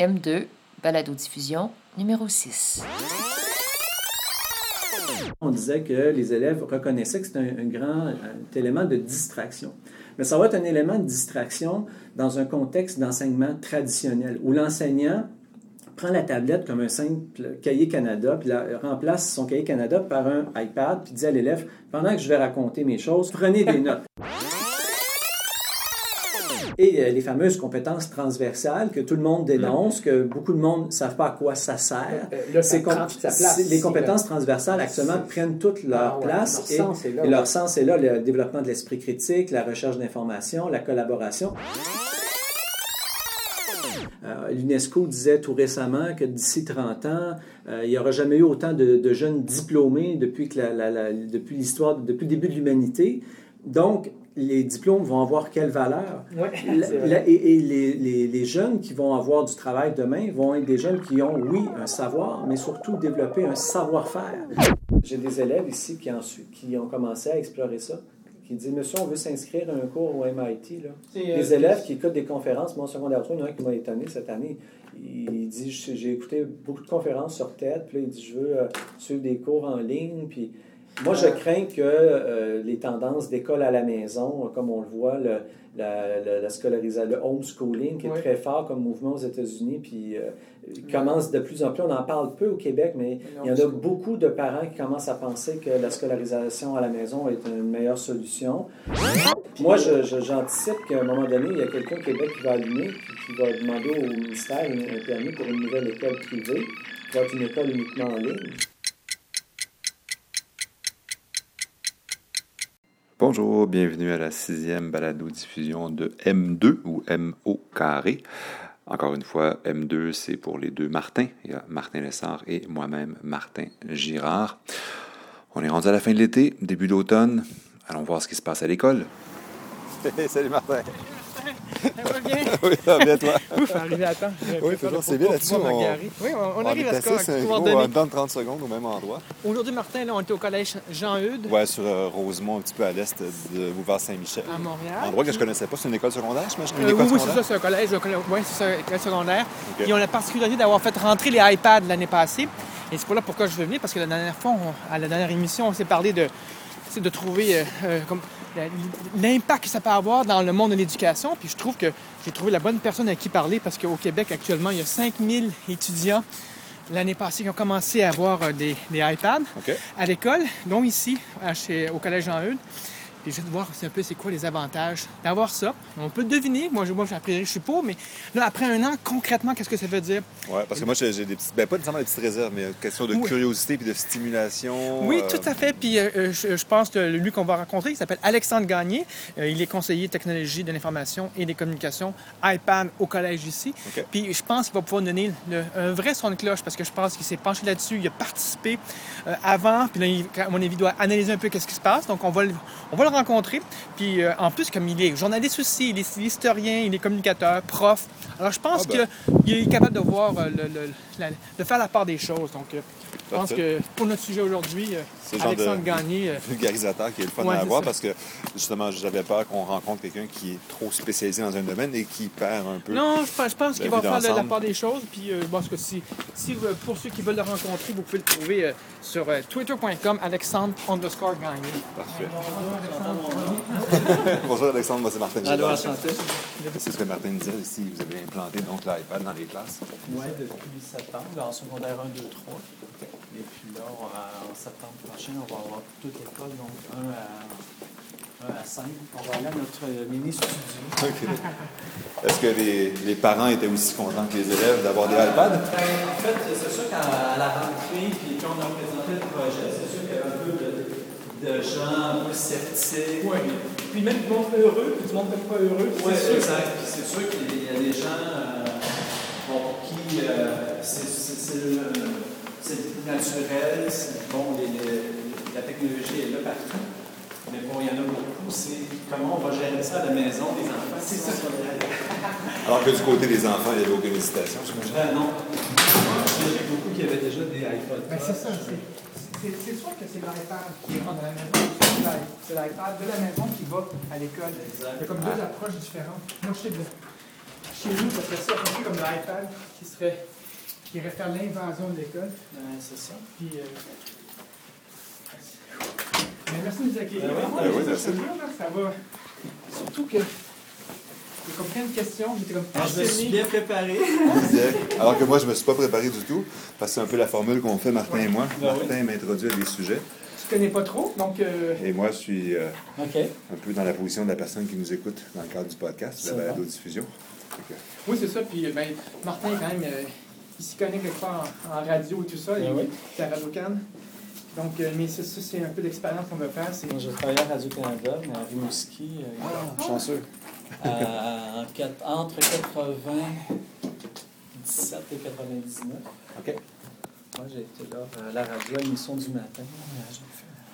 M2, balado-diffusion numéro 6. On disait que les élèves reconnaissaient que c'était un, un grand un élément de distraction. Mais ça va être un élément de distraction dans un contexte d'enseignement traditionnel où l'enseignant prend la tablette comme un simple cahier Canada, puis la, remplace son cahier Canada par un iPad, puis dit à l'élève, pendant que je vais raconter mes choses, prenez des notes. Et euh, les fameuses compétences transversales que tout le monde dénonce, que beaucoup de monde ne savent pas à quoi ça sert. Euh, là, ça com- place les compétences là. transversales actuellement prennent toute leur Ah ouais, place leur et, sens est là, et leur sens est là, le développement de l'esprit critique, la recherche d'informations, la collaboration. Euh, L'UNESCO disait tout récemment que d'ici 30 ans, euh, il n'y aura jamais eu autant de, de jeunes diplômés depuis que la- la- la- depuis l'histoire, depuis le début de l'humanité. Donc, les diplômes vont avoir quelle valeur? Ouais, La- c'est vrai. la- et et les, les- les jeunes qui vont avoir du travail demain vont être des jeunes qui ont, oui, un savoir, mais surtout développer un savoir-faire. J'ai des élèves ici qui, ont commencé à explorer ça, qui disent Monsieur, on veut s'inscrire à un cours au MIT. Là. Euh, Les élèves qui écoutent des conférences, moi, en secondaire 3, il y en a un qui m'a étonné cette année. Il dit J'ai j'ai écouté beaucoup de conférences sur TED, puis là, il dit Je veux euh, suivre des cours en ligne. Puis moi, je crains que euh, les tendances d'école à la maison, comme on le voit, le, la, la, la scolarisation, le homeschooling, qui est Oui. très fort comme mouvement aux États-Unis, puis euh, commence de plus en plus. On en parle peu au Québec, mais il y en a beaucoup de parents qui commencent à penser que la scolarisation à la maison est une meilleure solution. Moi, j'anticipe qu'à un moment donné, il y a quelqu'un au Québec qui va allumer, qui va demander au ministère un permis pour une nouvelle école privée, qui va être une école uniquement en ligne. Bonjour, bienvenue à la sixième balado-diffusion de M2 ou MO carré. Encore une fois, M2, c'est pour les deux Martin. Il y a Martin Lessard et moi-même, Martin Girard. On est rendu à la fin de l'été, début d'automne. Allons voir ce qui se passe à l'école. Salut Martin. Ça va bien? Oui, ça va bien toi. Ouf, arrivé à temps. Oui, toujours, c'est bien là-dessus, on- Oui, on, on arrive à ce gros, donner. en dedans de 30 secondes au même endroit. Aujourd'hui, Martin, là, on était au collège Jean-Eudes Ouais, sur euh, Rosemont, un petit peu à l'est de Bouvard-Saint-Michel. à Montréal. Endroit que je connaissais pas, c'est une école secondaire? Une Euh, oui, école oui, c'est ça, c'est un collège. Oui, c'est ça, collège secondaire. Ok. Ils ont la particularité d'avoir fait rentrer les iPads l'année passée. Et c'est pas là pourquoi je veux venir, parce que la dernière fois, on- à la dernière émission, on s'est parlé de, de trouver euh, euh, comme l'impact que ça peut avoir dans le monde de l'éducation. Puis je trouve que j'ai trouvé la bonne personne à qui parler, parce qu'au Québec, actuellement, il y a 5000 étudiants l'année passée qui ont commencé à avoir euh, des, des iPads à l'école, dont ici, à chez- au Collège Jean-Eudes. Puis je vais voir un peu c'est quoi les avantages d'avoir ça. On peut deviner. Moi, je, moi, a priori, je suis pour, mais là, après un an, concrètement, qu'est-ce que ça veut dire? Ouais, parce que moi, j'ai des petites, ben pas nécessairement des petites réserves, mais une question de Oui. curiosité puis de stimulation. Oui, euh, tout à fait. Puis euh, euh, je, je pense que lui qu'on va rencontrer, il s'appelle Alexandre Gagné. Euh, il est conseiller technologie de l'information et des communications iPad au collège ici. Puis je pense qu'il va pouvoir donner le- un vrai son de cloche parce que je pense qu'il s'est penché là-dessus, il a participé avant. Puis là, il, à mon avis, il doit analyser un peu qu'est-ce qui se passe. Donc on va le, on va le rencontrer. Puis euh, en plus, comme il est journaliste aussi, il est historien, il est communicateur, prof. Alors je pense Ah ben. qu'il est capable de voir, euh, le, le- la- de faire la part des choses. Donc euh, je pense Parfait. que pour notre sujet aujourd'hui, C'est le genre Alexandre de- Gagné. euh, vulgarisateur qui est le fun Ouais, à avoir parce que justement, j'avais peur qu'on rencontre quelqu'un qui est trop spécialisé dans un domaine et qui perd un peu. Non, je pense, qu'il va faire la part des choses. Puis, euh, je pense que si, si euh, pour ceux qui veulent le rencontrer, vous pouvez le trouver euh, sur euh, twitter.com, Alexandre underscore Gagné. Parfait. Bonjour Alexandre, moi c'est Martin Allô, enchanté. C'est ce que Martin disait ici, vous avez implanté donc l'iPad dans les classes. Oui, depuis septembre, en secondaire 1, 2, 3. Et puis là, on- en septembre prochain, on va avoir toute l'école, donc 1 à, 1 à 5. On va aller à notre mini-studio. Est-ce que les, les parents étaient aussi contents que les élèves d'avoir des iPads? Ben, en fait, c'est sûr qu'à la rentrée, puis quand on a présenté le projet, c'est sûr qu'il y avait un peu de, de gens un peu sceptiques. Oui. Puis même du monde heureux, puis du monde pas heureux. Oui, c'est sûr. exact. Puis c'est sûr qu'il y a des gens euh, pour qui euh, c'est- c'est c'est le- c'est naturel, c'est- bon, les- les- la technologie est là partout. Mais bon, il y en a beaucoup, c'est comment on va gérer ça à la maison des enfants. C'est ça. Alors que du côté des enfants, il n'y avait aucune hésitation, j'imagine. Ben non. J'ai beaucoup qui avaient déjà des iPods. Ben, c'est ça. c'est- C'est c'est sûr que c'est l'iPad qui rentre à la maison. c'est l'i- C'est l'iPad de la maison qui va à l'école. Il y a comme deux approches différentes. Moi, je sais que chez nous, ça serait ça, un peu comme l'iPad qui serait qui irait faire l'invasion de l'école. Ouais, c'est ça. Puis, euh, merci de nous accueillir. Ben ben oui, ça, va. Surtout que j'ai comme plein de questions, j'étais comme Ah, je me suis bien préparé. Alors que moi, je me suis pas préparé du tout, parce que c'est un peu la formule qu'on fait, Martin et moi. Ben oui. Martin m'introduit à des sujets, Je connais pas trop, donc euh, et moi, je suis euh, un peu dans la position de la personne qui nous écoute dans le cadre du podcast, C'est la balado-diffusion. Oui, c'est ça. Puis ben, Martin, quand même, euh, il s'y connaît quelque part en, en radio et tout ça. Ben il oui. c'est à Radio Cannes. Donc, euh, mais c'est ça, c'est un peu l'expérience qu'on va faire. C'est Moi, j'ai travaillé à Radio-Canada, mais à Rimouski, euh, Ah. chanceux. Euh, en quatre- entre 97 et 99. OK. Moi, j'ai été là à la radio, à l'émission du matin.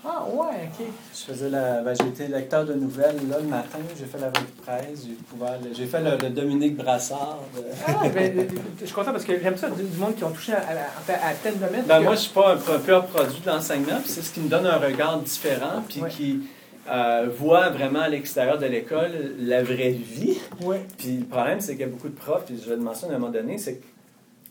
Ah, ouais, ok. Je faisais la. Ben, j'ai été lecteur de nouvelles là, le matin. J'ai fait la revue de presse. J'ai couvert le- J'ai fait le, le Dominique Brassard. de- Ah, ben, je suis content parce que j'aime ça du, monde qui ont touché à, à, à, à tel domaine. Ben, que- moi, je suis pas un, un pur produit de l'enseignement, c'est ce qui me donne un regard différent, puis Ouais. qui euh, voit vraiment à l'extérieur de l'école la vraie vie. Ouais. Puis le problème, c'est qu'il y a beaucoup de profs, puis je le mentionne à un moment donné, c'est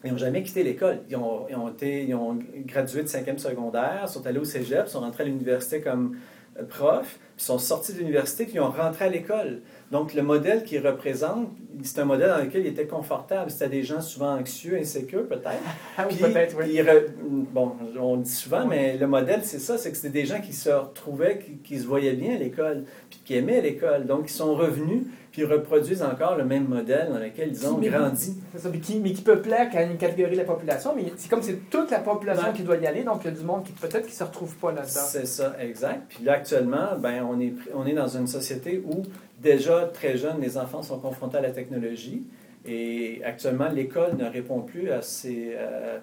qu'ils n'ont jamais quitté l'école. Ils ont, ils, ont été, ils ont gradué de cinquième secondaire, sont allés au cégep, sont rentrés à l'université comme euh, prof, puis sont sortis de l'université, puis ils ont rentré à l'école. Donc le modèle qu'ils représentent, c'est un modèle dans lequel ils étaient confortables. C'était des gens souvent anxieux, insécures peut-être. Ah, oui, peut-être, oui. ils re- Bon, on le dit souvent, mais le modèle, c'est ça, c'est que c'était des gens qui se retrouvaient, qui, qui se voyaient bien à l'école, puis qui aimaient l'école. Donc, ils sont revenus, puis reproduisent encore le même modèle dans lequel ils ont Mais- grandi. C'est ça, mais qui, mais qui peut plaire qu'à une catégorie de la population, mais c'est comme c'est toute la population Ouais. qui doit y aller, donc il y a du monde qui peut-être qui se retrouve pas là-dedans. C'est ça, exact. Puis là, actuellement, ben, on, est, on est dans une société où, déjà très jeunes, les enfants sont confrontés à la technologie. Et actuellement, l'école ne répond plus à ces, euh,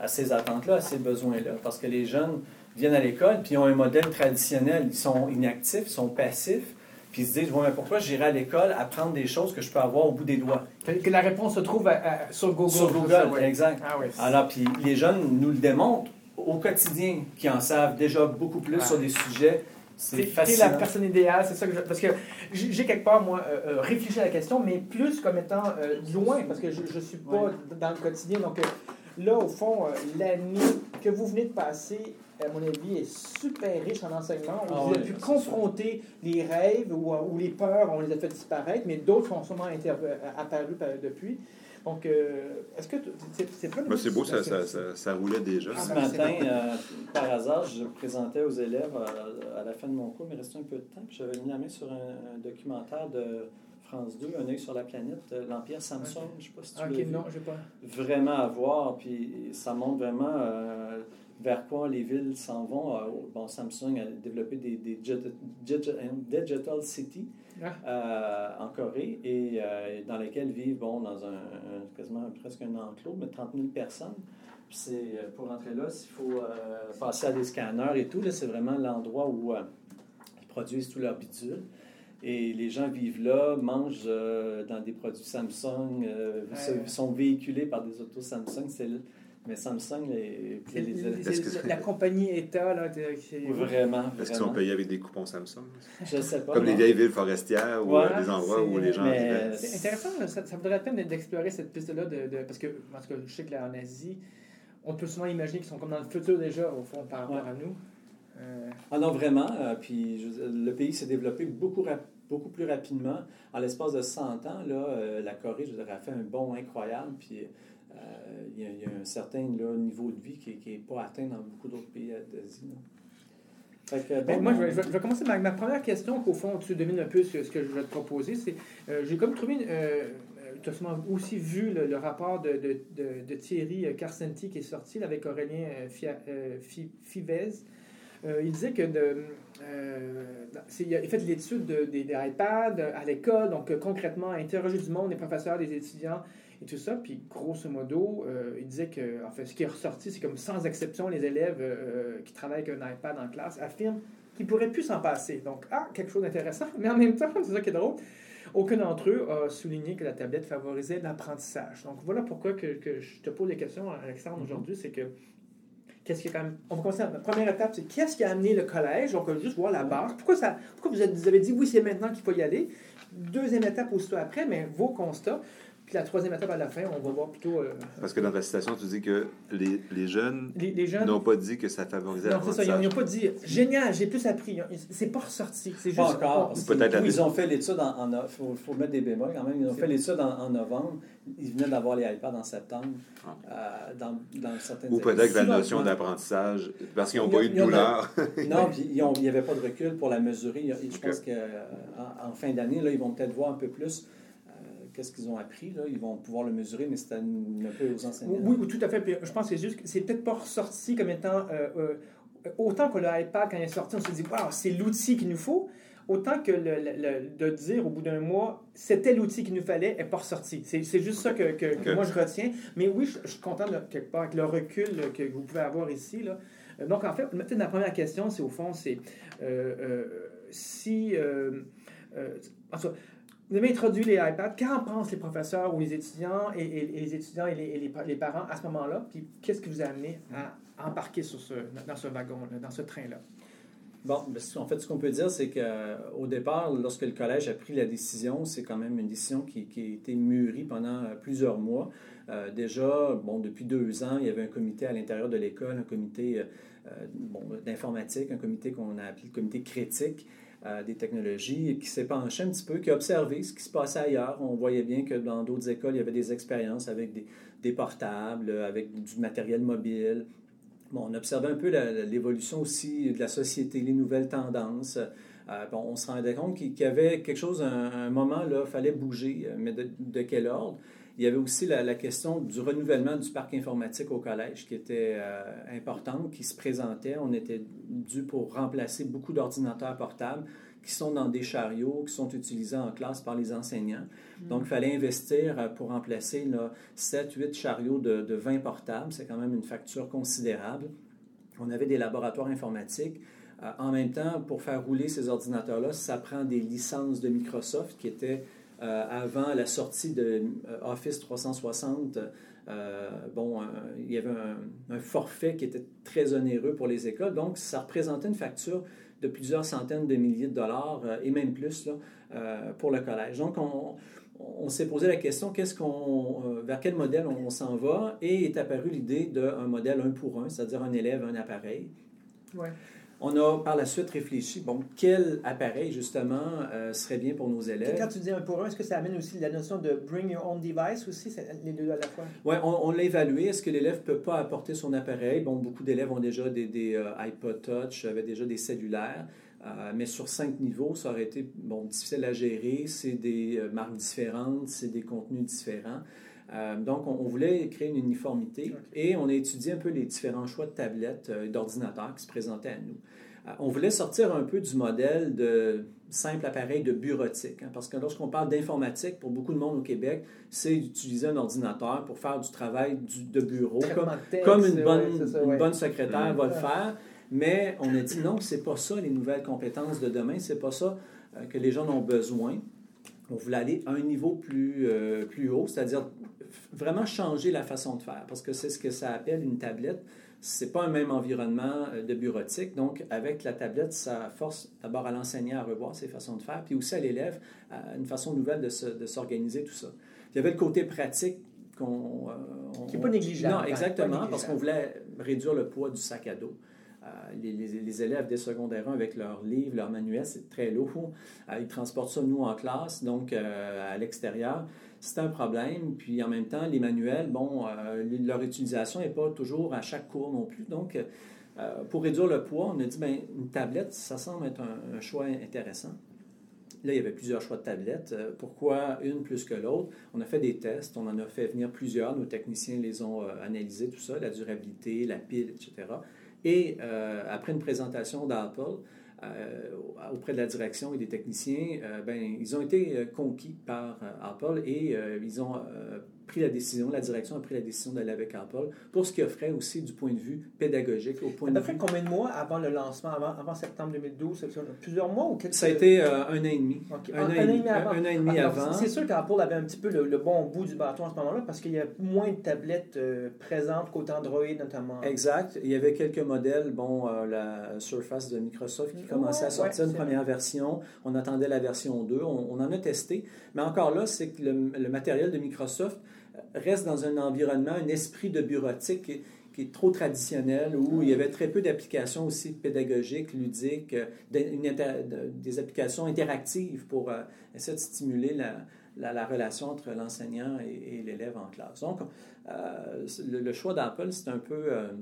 à ces attentes-là, à ces besoins-là. Parce que les jeunes viennent à l'école, puis ils ont un modèle traditionnel. Ils sont inactifs, ils sont passifs. Ils se disent, ouais, mais pourquoi j'irai à l'école apprendre des choses que je peux avoir au bout des doigts? Que, la réponse se trouve à- à- sur Google. Sur c'est Google, ça, ouais. exact. Ah oui. Alors, puis les jeunes nous le démontrent au quotidien, qui en savent déjà beaucoup plus sur des sujets. C'est fascinant. la personne idéale, c'est ça que je... Parce que j'ai quelque part, moi, euh, euh, réfléchi à la question, mais plus comme étant euh, loin, parce que je ne suis pas Ouais. dans le quotidien. Donc euh, là, au fond, euh, l'année que vous venez de passer, à mon avis, est super riche en enseignement. Ah vous oui, avez pu confronter les rêves ou, ou les peurs, on les a fait disparaître, mais d'autres sont sûrement euh, apparus par- depuis. Donc, euh, est-ce que tu- c'est c'est pas Ben, c'est beau, ça, ça, ça, ça roulait déjà. Ah, Ce ben, matin, euh, par hasard, je présentais aux élèves euh, à la fin de mon cours, il me restait un peu de temps, puis j'avais mis la main sur un, un documentaire de France 2, Un œil sur la planète, l'Empire Samsung. Je ne sais pas si tu Ok, l'as vu. non, j'ai pas. Vraiment à voir, puis ça montre vraiment euh, vers quoi les villes s'en vont. Euh, bon, Samsung a développé des, des digi- digi- Digital City Ah. euh, en Corée, et euh, dans lesquelles vivent, bon, dans un, un- quasiment presque un enclos, mais 30 000 personnes. Puis c'est, pour rentrer là, s'il faut euh, passer à des scanners et tout, là, c'est vraiment l'endroit où ils produisent tous leurs bidules. Et les gens vivent là, mangent euh, dans des produits Samsung, euh, Ouais. sont véhiculés par des autos Samsung. C'est mais Samsung, les, C'est les- les- c'est- Est-ce que- la compagnie État, là, de- qui- vraiment, Est-ce qu'ils sont vraiment. payés avec des coupons Samsung? Je sais pas. Comme les vieilles villes forestières ou Ouais, euh, des endroits où c'est- les gens mais- vivaient. C'est intéressant, ça, ça vaudrait la peine d'explorer cette piste-là, de, de- parce que, en tout cas, je sais que là, en Asie, on peut souvent imaginer qu'ils sont comme dans le futur déjà, au fond, par rapport Ouais. à nous. Euh, Ah non, vraiment. euh, puis je le pays s'est développé beaucoup, rap- beaucoup plus rapidement. En l'espace de 100 ans, là, euh, la Corée, je dire, a fait un bond incroyable. Puis euh, il y, a- il y a un certain là, niveau de vie qui n'est pas atteint dans beaucoup d'autres pays d'Asie. que, ben, moi, je vais, je commencer ma, ma première question, qu'au fond, tu domines un peu ce, ce que je vais te proposer. C'est, euh, j'ai comme trouvé, euh, euh, tu as aussi vu le, le rapport de, de, de, de Thierry Carcenti qui est sorti là, avec Aurélien euh, Fia- euh, Fi- Fivez. Euh, il disait que de, euh, il a fait de l'étude de- des, des iPads à l'école, donc euh, concrètement, interroger du monde, les professeurs, les étudiants et tout ça. Puis grosso modo, euh, il disait que, en fait, ce qui est ressorti, c'est comme sans exception, les élèves euh, qui travaillent avec un iPad en classe affirment qu'ils pourraient plus s'en passer. Donc, ah, quelque chose d'intéressant, mais en même temps, c'est ça qui est drôle. Aucun d'entre eux a souligné que la tablette favorisait l'apprentissage. Donc, voilà pourquoi que, que je te pose des questions, Alexandre, aujourd'hui. C'est que, qu'est-ce qui est quand même. On va commencer. La première étape, c'est qu'est-ce qui a amené le collège? Donc, juste voir la base. Pourquoi, ça, pourquoi vous avez dit oui, c'est maintenant qu'il faut y aller? Deuxième étape, aussitôt après, mais vos constats. Puis la troisième étape à la fin, on va voir plutôt. Euh, Parce que dans ta citation, tu dis que les, les jeunes les, jeunes n'ont pas dit que ça favorisait Non, c'est ça. Ils n'ont pas dit génial, j'ai plus appris. C'est pas ressorti. C'est juste. Pas encore. Peut-être Ils ont fait l'étude en. Il faut, faut, mettre des bémols quand même. Ils ont fait l'étude en, en, novembre. Ils venaient d'avoir les iPads en septembre. Ah. Euh, dans, dans certaines Ou peut-être la notion d'apprentissage. Parce qu'ils n'ont pas eu de douleur. non, puis il n'y avait pas de recul pour la mesurer. Je pense qu'en en fin d'année, ils vont peut-être voir un peu plus qu'est-ce qu'ils ont appris. Là? Ils vont pouvoir le mesurer, mais c'est un, peu aux enseignants. Oui, tout à fait. je pense que c'est juste c'est peut-être pas ressorti comme étant. Euh, euh, autant que l'iPad, quand il est sorti, on se dit, waouh, c'est l'outil qu'il nous faut. Autant que le, de dire au bout d'un mois, c'était l'outil qu'il nous fallait, n'est pas ressorti. C'est, juste ça que, que, moi je retiens. Mais oui, je, suis content, quelque part, avec le recul que vous pouvez avoir ici. Là. Euh, donc, en fait, peut-être la première question, c'est au fond, c'est si. en tout vous avez introduit les iPads. Qu'en pensent les professeurs ou les étudiants et, les étudiants et, les, parents à ce moment-là? Puis qu'est-ce qui vous a amené à embarquer dans ce wagon, dans ce train-là? Bon, ben, en fait, ce qu'on peut dire, c'est qu'au départ, lorsque le collège a pris la décision, c'est quand même une décision qui, a été mûrie pendant plusieurs mois. Euh, déjà, bon, depuis deux ans, il y avait un comité à l'intérieur de l'école, un comité euh, bon, d'informatique, un comité qu'on a appelé le comité critique, des technologies qui s'est penché un petit peu, qui a observé ce qui se passait ailleurs. On voyait bien que dans d'autres écoles, il y avait des expériences avec des, portables, avec du matériel mobile. Bon, on observait un peu l'évolution aussi de la société, les nouvelles tendances. Euh, bon, on se rendait compte qu'il y avait quelque chose, un, moment, là, il fallait bouger, mais de, de quel ordre? Il y avait aussi la, question du renouvellement du parc informatique au collège qui était euh, importante, qui se présentait. On était dû pour remplacer beaucoup d'ordinateurs portables qui sont dans des chariots, qui sont utilisés en classe par les enseignants. Mm. Donc, il fallait investir euh, pour remplacer 7-8 chariots de, de 20 portables. C'est quand même une facture considérable. On avait des laboratoires informatiques. Euh, en même temps, pour faire rouler ces ordinateurs-là, ça prend des licences de Microsoft qui étaient avant la sortie de euh, Office 360, euh, bon, il y avait un, forfait qui était très onéreux pour les écoles. Donc, ça représentait une facture de plusieurs centaines de milliers de dollars et même plus pour le collège. Donc, on, on s'est posé la question qu'est-ce qu'on, vers quel modèle on, s'en va? Et est apparue l'idée d'un modèle un pour un, c'est-à-dire un élève, un appareil. Ouais. On a par la suite réfléchi, bon, quel appareil justement euh, serait bien pour nos élèves? Quand tu dis un pour un, est-ce que ça amène aussi la notion de bring your own device aussi, les deux à la fois? Oui, on, l'a évalué. Est-ce que l'élève ne peut pas apporter son appareil? Bon, beaucoup d'élèves ont déjà des, des euh, iPod Touch, avaient déjà des cellulaires. Euh, mais sur cinq niveaux, ça aurait été bon, difficile à gérer. C'est des marques différentes, c'est des contenus différents. Euh, donc, on, voulait créer une uniformité et on a étudié un peu les différents choix de tablettes et euh, d'ordinateurs qui se présentaient à nous. Euh, on voulait sortir un peu du modèle de simple appareil de bureautique, hein, parce que lorsqu'on parle d'informatique, pour beaucoup de monde au Québec, c'est d'utiliser un ordinateur pour faire du travail de bureau, comme, une, bonne, bonne secrétaire va le faire. Mais on a dit non, c'est pas ça les nouvelles compétences de demain, c'est pas ça que les gens ont besoin. On voulait aller à un niveau plus, plus haut, c'est-à-dire vraiment changer la façon de faire, parce que c'est ce que ça appelle une tablette. C'est pas un même environnement euh, de bureautique. Donc, avec la tablette, ça force d'abord à l'enseignant à revoir ses façons de faire, puis aussi à l'élève à une façon nouvelle de, s'organiser tout ça. Il y avait le côté pratique qu'on... Euh, Qui n'est pas négligeable. Non, exactement, parce qu'on voulait réduire le poids du sac à dos. Euh, les, élèves des secondaires 1 avec leurs livres, leurs manuels, c'est très lourd. ils transportent ça, nous, en classe, donc à l'extérieur c'est un problème. Puis en même temps, les manuels, bon, euh, leur utilisation n'est pas toujours à chaque cours non plus. Donc, euh, pour réduire le poids, on a dit, bien, une tablette, ça semble être un, choix intéressant. Là, il y avait plusieurs choix de tablettes. Euh, pourquoi une plus que l'autre? On a fait des tests, on en a fait venir plusieurs. Nos techniciens les ont analysés, tout ça, la durabilité, la pile, etc. Et après une présentation d'Apple, auprès de la direction et des techniciens, euh, ben, ils ont été euh, conquis par Apple et ils ont pris la décision, la direction a pris la décision d'aller avec Apple pour ce qui offrait aussi du point de vue pédagogique. Au point à peu près combien de mois avant le lancement, avant, avant septembre 2012 Plusieurs mois ou quelques Ça a été euh, un an et demi. Un, an, et demi avant. Un, an et demi avant. C'est sûr qu'Apple avait un petit peu le, bon bout du bâton à ce moment-là parce qu'il y a moins de tablettes euh, présentes qu'Android notamment. Exact. Il y avait quelques modèles. Bon, euh, la Surface de Microsoft qui commençait à sortir une première version. On attendait la version 2. On, en a testé. Mais encore là, c'est que le matériel de Microsoft reste dans un environnement, un esprit de bureautique qui, est trop traditionnel, où il y avait très peu d'applications aussi pédagogiques, ludiques, des applications interactives pour euh, essayer de stimuler la, relation entre l'enseignant et, l'élève en classe. Donc, euh, le, choix d'Apple, c'est un peu... Euh,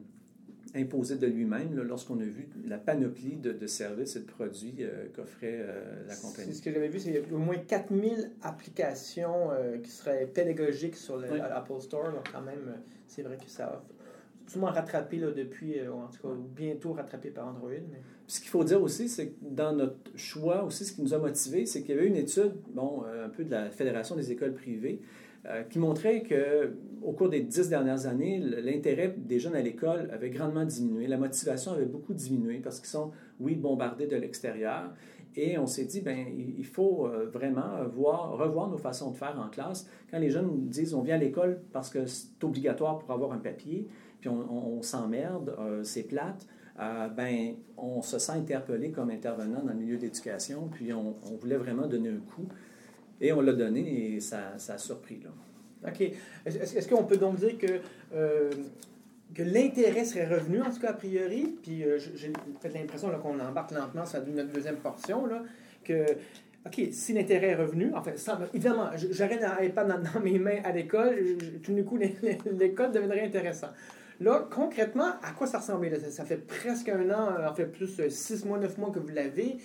imposé de lui-même lorsqu'on a vu la panoplie de, services et de produits euh, qu'offrait euh, la compagnie. Ce que j'avais vu, c'est qu'il y a au moins 4000 applications euh, qui seraient pédagogiques sur l'Apple Store. Donc, quand même, c'est vrai que ça a souvent rattrapé là, depuis, en tout cas, bientôt rattrapé par Android. Ce qu'il faut dire aussi, c'est que dans notre choix, aussi, ce qui nous a motivés, c'est qu'il y avait une étude, bon, un peu de la Fédération des écoles privées, euh, qui montrait que au cours des dix dernières années, l'intérêt des jeunes à l'école avait grandement diminué. La motivation avait beaucoup diminué parce qu'ils sont, oui, bombardés de l'extérieur. Et on s'est dit, ben, il faut euh, vraiment voir, revoir nos façons de faire en classe. Quand les jeunes disent, on vient à l'école parce que c'est obligatoire pour avoir un papier, puis on, s'emmerde, euh, c'est plate. ben, on se sent interpellé comme intervenant dans le milieu d'éducation, puis on, voulait vraiment donner un coup. Et on l'a donné et ça, ça, a surpris. Là. OK. Est-ce, qu'on peut donc dire que, euh, que l'intérêt serait revenu, en tout cas a priori? Puis euh, j'ai peut-être l'impression qu'on embarque lentement sur notre deuxième portion, là, que OK, si l'intérêt est revenu, en fait, évidemment, j'aurais un dans, mes mains à l'école, tout d'un coup, l'école deviendrait intéressant. Là, concrètement, à quoi ça ressemble? Ça, ça fait presque un an, en fait plus six mois, neuf mois que vous l'avez.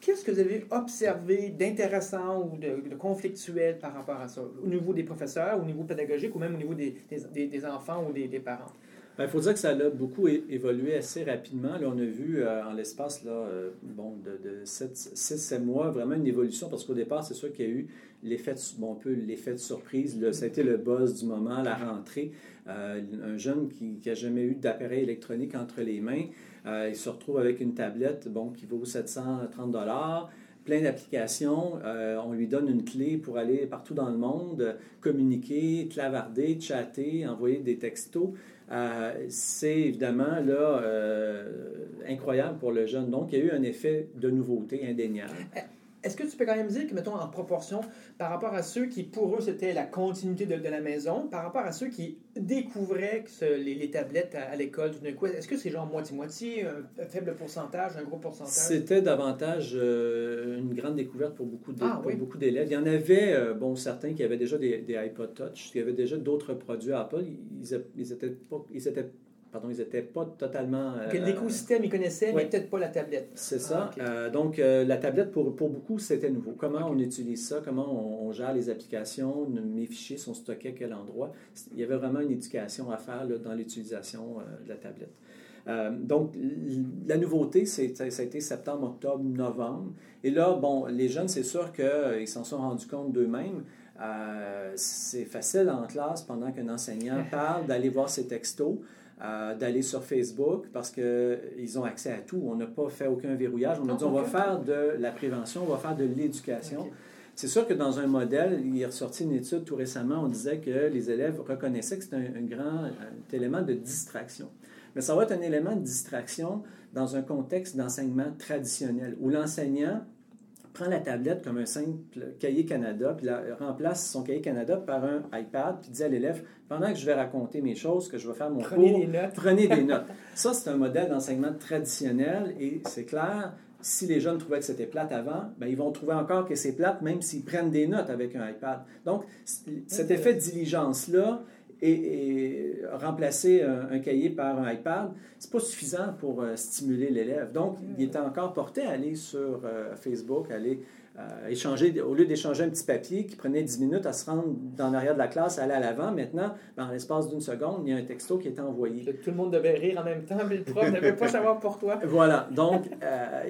Qu'est-ce que vous avez observé d'intéressant ou de, conflictuel par rapport à ça, au niveau des professeurs, au niveau pédagogique ou même au niveau des, des, enfants ou des, parents? Il faut dire que ça a beaucoup évolué assez rapidement. Là, on a vu euh, en l'espace euh, bon, de, 6-7 mois vraiment une évolution parce qu'au départ, c'est sûr qu'il y a eu l'effet bon, peu l'effet de surprise. Ça a été le buzz du moment, la rentrée. Euh, un jeune qui n'a jamais eu d'appareil électronique entre les mains, il se retrouve avec une tablette bon, qui vaut 730 dollars plein d'applications. on lui donne une clé pour aller partout dans le monde, communiquer, clavarder, chatter, envoyer des textos. Euh, c'est évidemment là, euh, incroyable pour le jeune. Donc, il y a eu un effet de nouveauté indéniable. Est-ce que tu peux quand même dire que, mettons, en proportion, par rapport à ceux qui, pour eux, c'était la continuité de, la maison, par rapport à ceux qui découvraient les, tablettes à, l'école tout d'un coup, est-ce que c'est genre moitié-moitié, un faible pourcentage, un gros pourcentage? C'était davantage euh, une grande découverte pour beaucoup ah beaucoup d'élèves. Il y en avait, euh, bon, certains qui avaient déjà des, iPod Touch, qui avaient déjà d'autres produits Apple. Ils, ils, étaient pas, ils étaient pardon, ils n'étaient pas totalement... Euh, L'écosystème, ils connaissaient, mais peut-être pas la tablette. C'est ça. Ah, euh, donc, euh, la tablette, pour, pour beaucoup, c'était nouveau. Comment on utilise ça, comment on, gère les applications, mes fichiers sont stockés à quel endroit? Il y avait vraiment une éducation à faire là, dans l'utilisation de la tablette. donc, la nouveauté, ça a été septembre, octobre, novembre. Et là, bon, les jeunes, c'est sûr qu'ils s'en sont rendus compte d'eux-mêmes. c'est facile en classe, pendant qu'un enseignant parle, d'aller voir ses textos d'aller sur Facebook parce qu'ils ont accès à tout. On n'a pas fait aucun verrouillage. On a dit on va faire de la prévention, on va faire de l'éducation. C'est sûr que dans un modèle, il est ressorti une étude tout récemment, on disait que les élèves reconnaissaient que c'était un, grand élément de distraction. Mais ça va être un élément de distraction dans un contexte d'enseignement traditionnel où l'enseignant prend la tablette comme un simple cahier Canada, puis remplace son cahier Canada par un iPad, puis dit à l'élève, pendant que je vais raconter mes choses, que je vais faire mon prenez cours, des notes. prenez des notes. Ça, c'est un modèle d'enseignement traditionnel, et c'est clair, si les jeunes trouvaient que c'était plate avant, ben, ils vont trouver encore que c'est plate, même s'ils prennent des notes avec un iPad. Donc, cet effet de diligence-là, et, remplacer un, cahier par un iPad, c'est pas suffisant pour euh, stimuler l'élève. Donc, il est encore porté à aller sur euh, Facebook, aller euh, échanger, au lieu d'échanger un petit papier qui prenait 10 minutes à se rendre dans l'arrière de la classe, aller à l'avant, maintenant, ben, en l'espace d'une seconde, il y a un texto qui est envoyé. Tout le monde devait rire en même temps, mais le prof n'avait pas savoir pourquoi. Voilà. Donc,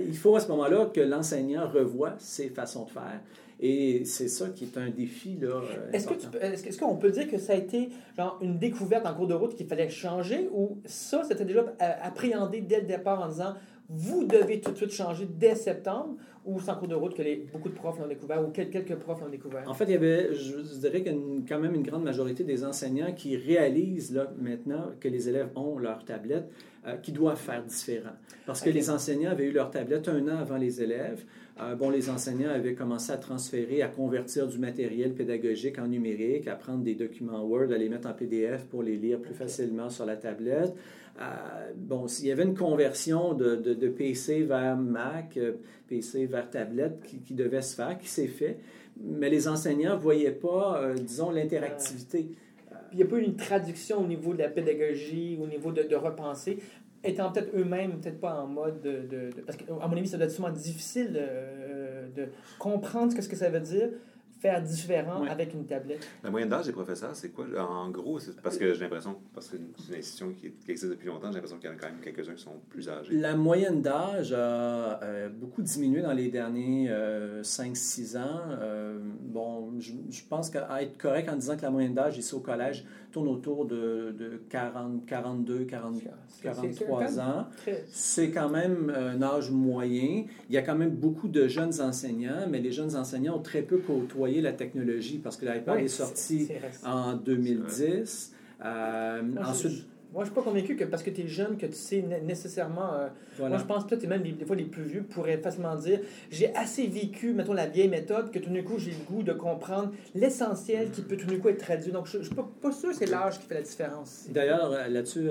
il faut à ce moment-là que l'enseignant revoie ses façons de faire. Et c'est ça qui est un défi. là. euh, Est-ce qu'on peut dire que ça a été genre une découverte en cours de route qu'il fallait changer ou ça, c'était déjà appréhendé dès le départ en disant vous devez tout de suite changer dès septembre ou c'est en cours de route que les, beaucoup de profs l'ont découvert ou quel- quelques profs l'ont découvert? En fait, il y avait, je dirais qu'il y a une- quand même une grande majorité des enseignants qui réalisent là, maintenant que les élèves ont leur tablette, euh, qui doivent faire différent. Parce que les enseignants avaient eu leur tablette un an avant les élèves. Euh, bon, les enseignants avaient commencé à transférer, à convertir du matériel pédagogique en numérique, à prendre des documents Word, à les mettre en PDF pour les lire plus facilement sur la tablette. Euh, bon, s'il y avait une conversion de, de- PC vers Mac, euh, PC vers tablette qui, devait se faire, qui s'est fait, mais les enseignants ne voyaient pas, euh, disons, l'interactivité. Puis il n'y a pas eu une traduction au niveau de la pédagogie, au niveau de, de repenser, étant peut-être eux-mêmes, peut-être pas en mode de, Parce qu'à mon avis, ça doit être sûrement difficile euh, de comprendre ce que ça veut dire, faire différent Ouais. avec une tablette. La moyenne d'âge des professeurs, c'est quoi? En gros, c'est parce que j'ai l'impression, parce que c'est une institution qui, qui existe depuis longtemps, j'ai l'impression qu'il y en a quand même quelques-uns qui sont plus âgés. La moyenne d'âge a euh, beaucoup diminué dans les derniers 5-6 ans. Euh, bon, je, je pense qu'à être correct en disant que la moyenne d'âge ici au collège tourne autour de, de 40, 42, 40, C'est- c'est- c'est 43 quand ans. C'est quand même un âge moyen. Il y a quand même beaucoup de jeunes enseignants, mais les jeunes enseignants ont très peu côtoyé la technologie parce que l'iPad Ouais, est sorti en 2010. Euh, Moi, je- ensuite, moi, je suis pas convaincu que parce que tu es jeune, que tu sais né- nécessairement. euh, voilà. Moi, je pense que peut-être même les- des fois les plus vieux pourraient facilement dire j'ai assez vécu, mettons, la vieille méthode, que tout d'un coup, j'ai le goût de comprendre l'essentiel qui peut tout d'un coup être traduit. Donc, je ne suis pas, pas sûr que c'est l'âge qui fait la différence. D'ailleurs, euh, là-dessus,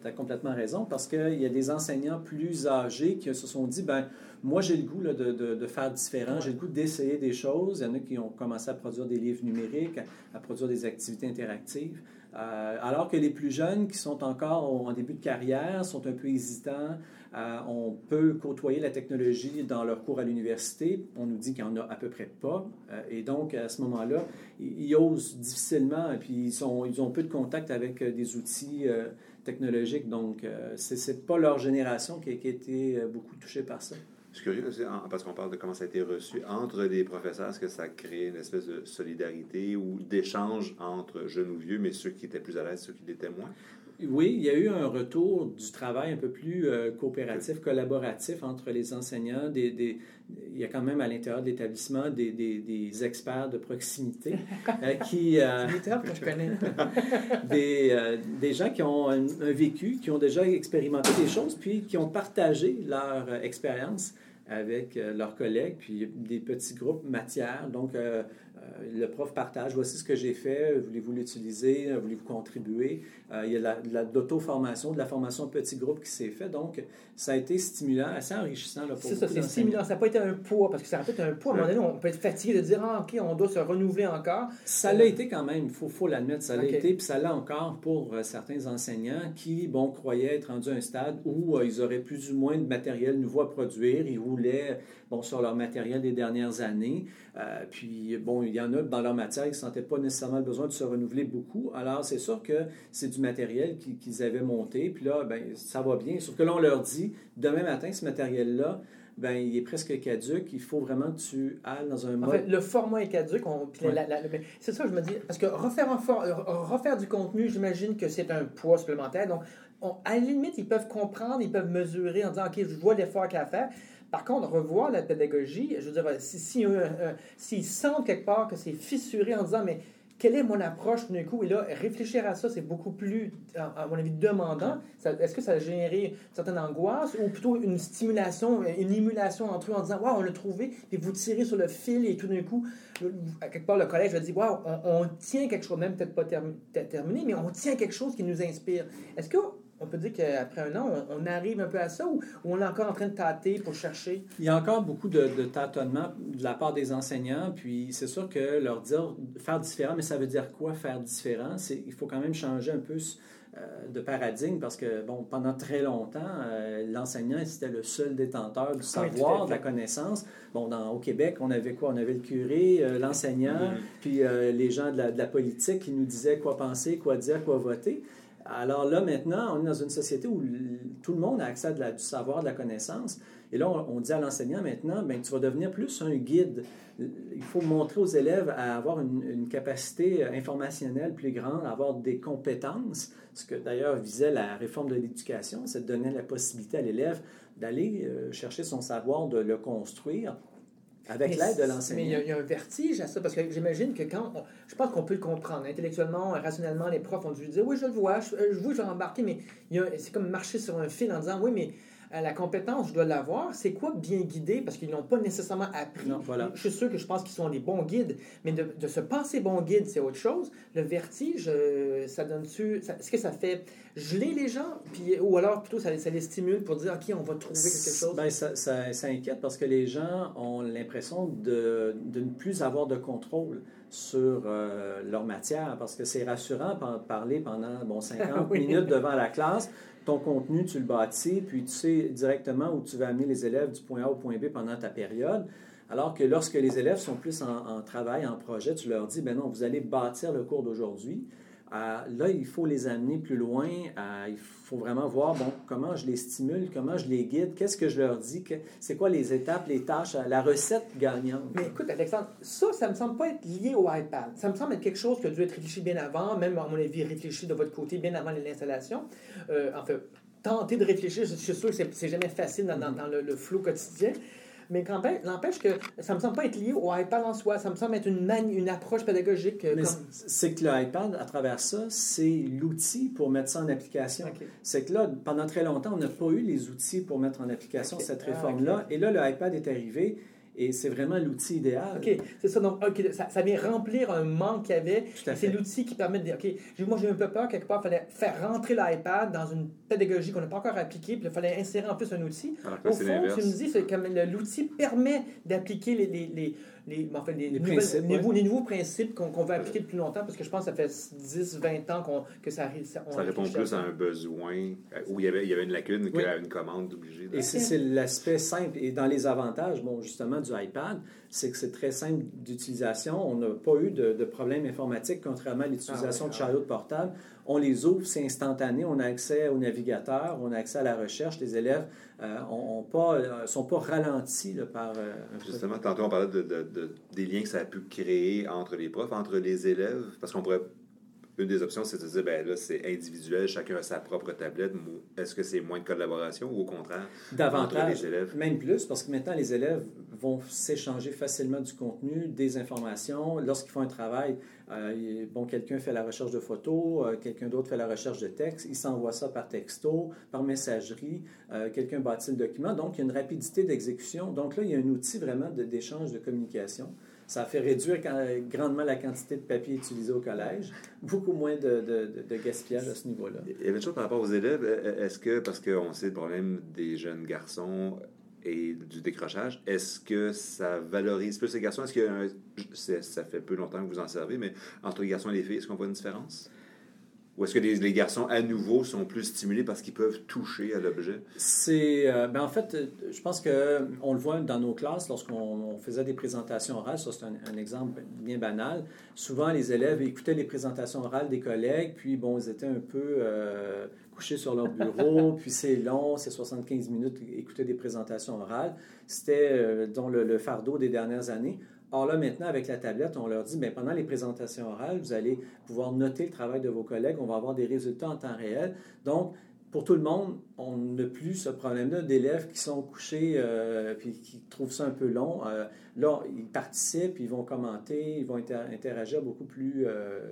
tu as complètement raison parce qu'il y a des enseignants plus âgés qui se sont dit ben moi, j'ai le goût là, de, de- de faire différent, j'ai le goût d'essayer des choses. Il y en a qui ont commencé à produire des livres numériques, à, à produire des activités interactives. Euh, alors que les plus jeunes qui sont encore en début de carrière sont un peu hésitants. Euh, on peut côtoyer la technologie dans leur cours à l'université. On nous dit qu'il n'y en a à peu près pas. Euh, et donc, à ce moment-là, ils, osent difficilement et puis ils, ils ont peu de contact avec des outils technologiques. Donc, c'est c'est pas leur génération qui a, été beaucoup touchée par ça. Je suis curieux aussi, parce qu'on parle de comment ça a été reçu entre les professeurs, est-ce que ça a créé une espèce de solidarité ou d'échange entre jeunes ou vieux, mais ceux qui étaient plus à l'aise, ceux qui l'étaient moins? Oui, il y a eu un retour du travail un peu plus euh, coopératif, collaboratif entre les enseignants. Des, des- il y a quand même à l'intérieur de l'établissement des, des- des experts de proximité euh, qui... euh, C'est des termes que je connais. des, euh, des gens qui ont un, un vécu, qui ont déjà expérimenté des choses, puis qui ont partagé leur euh, expérience avec euh, leurs collègues, puis des petits groupes matières. Donc, euh, le prof partage, voici ce que j'ai fait, voulez-vous l'utiliser, voulez-vous contribuer? Euh, il y a de la- de la- de l'auto-formation, de la formation en petits groupes qui s'est fait. Donc, ça a été stimulant, assez enrichissant C'est ça, c'est stimulant. Ça n'a pas été un poids, parce que ça être un poids. À un moment donné, on peut être fatigué de dire Ah, OK, on doit se renouveler encore. Ça l'a été quand même, il faut, faut l'admettre, ça l'a été, puis ça l'a encore pour euh, certains enseignants qui, bon, croyaient être rendus à un stade où euh, ils auraient plus ou moins de matériel nouveau à produire, ils roulaient, bon, sur leur matériel des dernières années, Euh, puis, bon, il y en a dans leur matière qui ne sentaient pas nécessairement le besoin de se renouveler beaucoup, alors c'est sûr que c'est du matériel qui- qu'ils avaient monté, puis là, ben, ça va bien, sauf que là, on leur dit, demain matin, ce matériel-là, ben, il est presque caduque, il faut vraiment que tu ailles dans un En mode... fait, le format est caduque. Ouais. c'est ça, je me dis. Parce que refaire, un for- refaire du contenu, j'imagine que c'est un poids supplémentaire. Donc, on- à la limite, ils peuvent comprendre, ils peuvent mesurer en disant OK, je vois l'effort qu'il y a à faire. Par contre, revoir la pédagogie, je veux dire, si, si, un- un- s'ils sentent quelque part que c'est fissuré en disant Mais quelle est mon approche d'un coup? Et là, réfléchir à ça, c'est beaucoup plus, à mon avis, demandant. Est-ce que ça a généré une certaine angoisse ou plutôt une stimulation, une émulation entre eux en disant Waouh, on l'a trouvé, puis vous tirez sur le fil et tout d'un coup, à quelque part, le collège va dire Waouh, on, tient quelque chose, même peut-être pas termi- ter- terminé, mais on tient quelque chose qui nous inspire. Est-ce que. On peut dire qu'après un an, on, on arrive un peu à ça ou, ou on est encore en train de tâter pour chercher? Il y a encore beaucoup de, de tâtonnements de la part des enseignants, puis c'est sûr que leur dire faire différent, mais ça veut dire quoi faire différent? C'est, il faut quand même changer un peu euh, de paradigme parce que, bon, pendant très longtemps, euh, l'enseignant, c'était le seul détenteur du savoir, de la connaissance. Bon, dans, au Québec, on avait quoi? On avait le curé, euh, l'enseignant, puis euh, les gens de la, de la politique qui nous disaient quoi penser, quoi dire, quoi voter. Alors là, maintenant, on est dans une société où tout le monde a accès à du savoir, de la connaissance. Et là, on, dit à l'enseignant maintenant, ben, tu vas devenir plus un guide. Il faut montrer aux élèves à avoir une, capacité informationnelle plus grande, à avoir des compétences, ce que d'ailleurs visait la réforme de l'éducation, c'est de donner la possibilité à l'élève d'aller euh, chercher son savoir, de le construire avec l'aide de l'enseignant. Mais il y, a, un vertige à ça, parce que j'imagine que quand. je pense qu'on peut le comprendre. Intellectuellement, rationnellement, les profs ont dû dire Oui, je le vois, je, je vois, je vais embarquer, mais c'est comme marcher sur un fil en disant Oui, mais la compétence, je dois l'avoir. C'est quoi bien guider? Parce qu'ils n'ont pas nécessairement appris. voilà. Je suis sûr que je pense qu'ils sont des bons guides, mais de, de se penser bon guide, c'est autre chose. Le vertige, euh, ça donne-tu... Est-ce que ça fait geler les gens? Puis, ou alors plutôt ça, ça les stimule pour dire, OK, on va trouver quelque chose? Ben, ça, ça, ça, inquiète parce que les gens ont l'impression de, de, ne plus avoir de contrôle sur euh, leur matière parce que c'est rassurant de parler pendant bon, 50 minutes devant la classe ton contenu, tu le bâtis, puis tu sais directement où tu vas amener les élèves du point A au point B pendant ta période. Alors que lorsque les élèves sont plus en, travail, en projet, tu leur dis, ben non, vous allez bâtir le cours d'aujourd'hui. Euh, là, il faut les amener plus loin. Euh, il faut vraiment voir bon, comment je les stimule, comment je les guide, qu'est-ce que je leur dis, c'est quoi les étapes, les tâches, euh, la recette gagnante. Mais écoute, Alexandre, ça, ça me semble pas être lié au iPad. Ça me semble être quelque chose qui a dû être réfléchi bien avant, même à mon avis réfléchi de votre côté bien avant l'installation. en fait, tenter de réfléchir, je suis sûr que c'est jamais facile dans, dans, le, le flot quotidien. Mais n'empêche que ça me semble pas être lié au iPad en soi. Ça me semble être une, une approche pédagogique. Euh, c'est que l'iPad, à travers ça, c'est l'outil pour mettre ça en application. C'est que là, pendant très longtemps, on n'a pas eu les outils pour mettre en application cette ah, réforme-là. Et là, le iPad est arrivé et c'est vraiment l'outil idéal. OK, c'est ça. Donc, ça, vient remplir un manque qu'il y avait. C'est l'outil qui permet de dire, OK, moi j'ai un peu peur, quelque part, il fallait faire rentrer l'iPad dans une pédagogie qu'on n'a pas encore appliquée, puis il fallait insérer en plus un outil. Au fond, tu me dis, c'est comme l'outil permet d'appliquer les, les, les les, enfin, les, les, principes, nouveaux, les, nouveaux, principes qu'on veut appliquer depuis longtemps, parce que je pense que ça fait 10, 20 ans que ça arrive. Ça, répond plus à un besoin euh, où il y avait, il y avait une lacune qu'à une commande obligée. Et c'est l'aspect simple. Et dans les avantages, bon, justement, du iPad, c'est que c'est très simple d'utilisation. On n'a pas eu de, de problème informatique, contrairement à l'utilisation ah de chariots de portable. On les ouvre, c'est instantané. On a accès au navigateur, on a accès à la recherche. Les élèves ne euh, pas, euh, sont pas ralentis par... Justement, tantôt, on parlait de des liens que ça a pu créer entre les profs, entre les élèves, parce qu'on pourrait une des options, c'est de se dire, ben là, c'est individuel, chacun a sa propre tablette. Est-ce que c'est moins de collaboration ou au contraire, Davantage, les élèves? Même plus, parce que maintenant, les élèves vont s'échanger facilement du contenu, des informations. Lorsqu'ils font un travail, euh, bon, quelqu'un fait la recherche de photos, euh, quelqu'un d'autre fait la recherche de texte, ils s'envoient ça par texto, par messagerie, euh, quelqu'un bâtit le document. Donc, il y a une rapidité d'exécution. Donc là, il y a un outil vraiment d'échange de communication. Ça fait réduire grandement la quantité de papier utilisé au collège. Beaucoup moins de, de, gaspillage à ce niveau-là. Avait une chose par rapport aux élèves. Est-ce que, parce qu'on sait le problème des jeunes garçons et du décrochage, est-ce que ça valorise plus les garçons? Est-ce que ça fait peu longtemps que vous en servez, mais entre les garçons et les filles, est-ce qu'on voit une différence? Ou est-ce que les, garçons, à nouveau, sont plus stimulés parce qu'ils peuvent toucher à l'objet? C'est... Euh, ben en fait, je pense qu'on le voit dans nos classes lorsqu'on faisait des présentations orales. Ça, c'est un, exemple bien banal. Souvent, les élèves écoutaient les présentations orales des collègues, puis, bon, ils étaient un peu euh, couchés sur leur bureau, puis c'est long, c'est 75 minutes écouter des présentations orales. C'était, euh, le, le fardeau des dernières années. Or là, maintenant, avec la tablette, on leur dit, bien, pendant les présentations orales, vous allez pouvoir noter le travail de vos collègues, on va avoir des résultats en temps réel. Donc, pour tout le monde, on n'a plus ce problème-là d'élèves qui sont couchés euh, qui trouvent ça un peu long. Euh, là, ils participent, ils vont commenter, ils vont interagir beaucoup plus euh,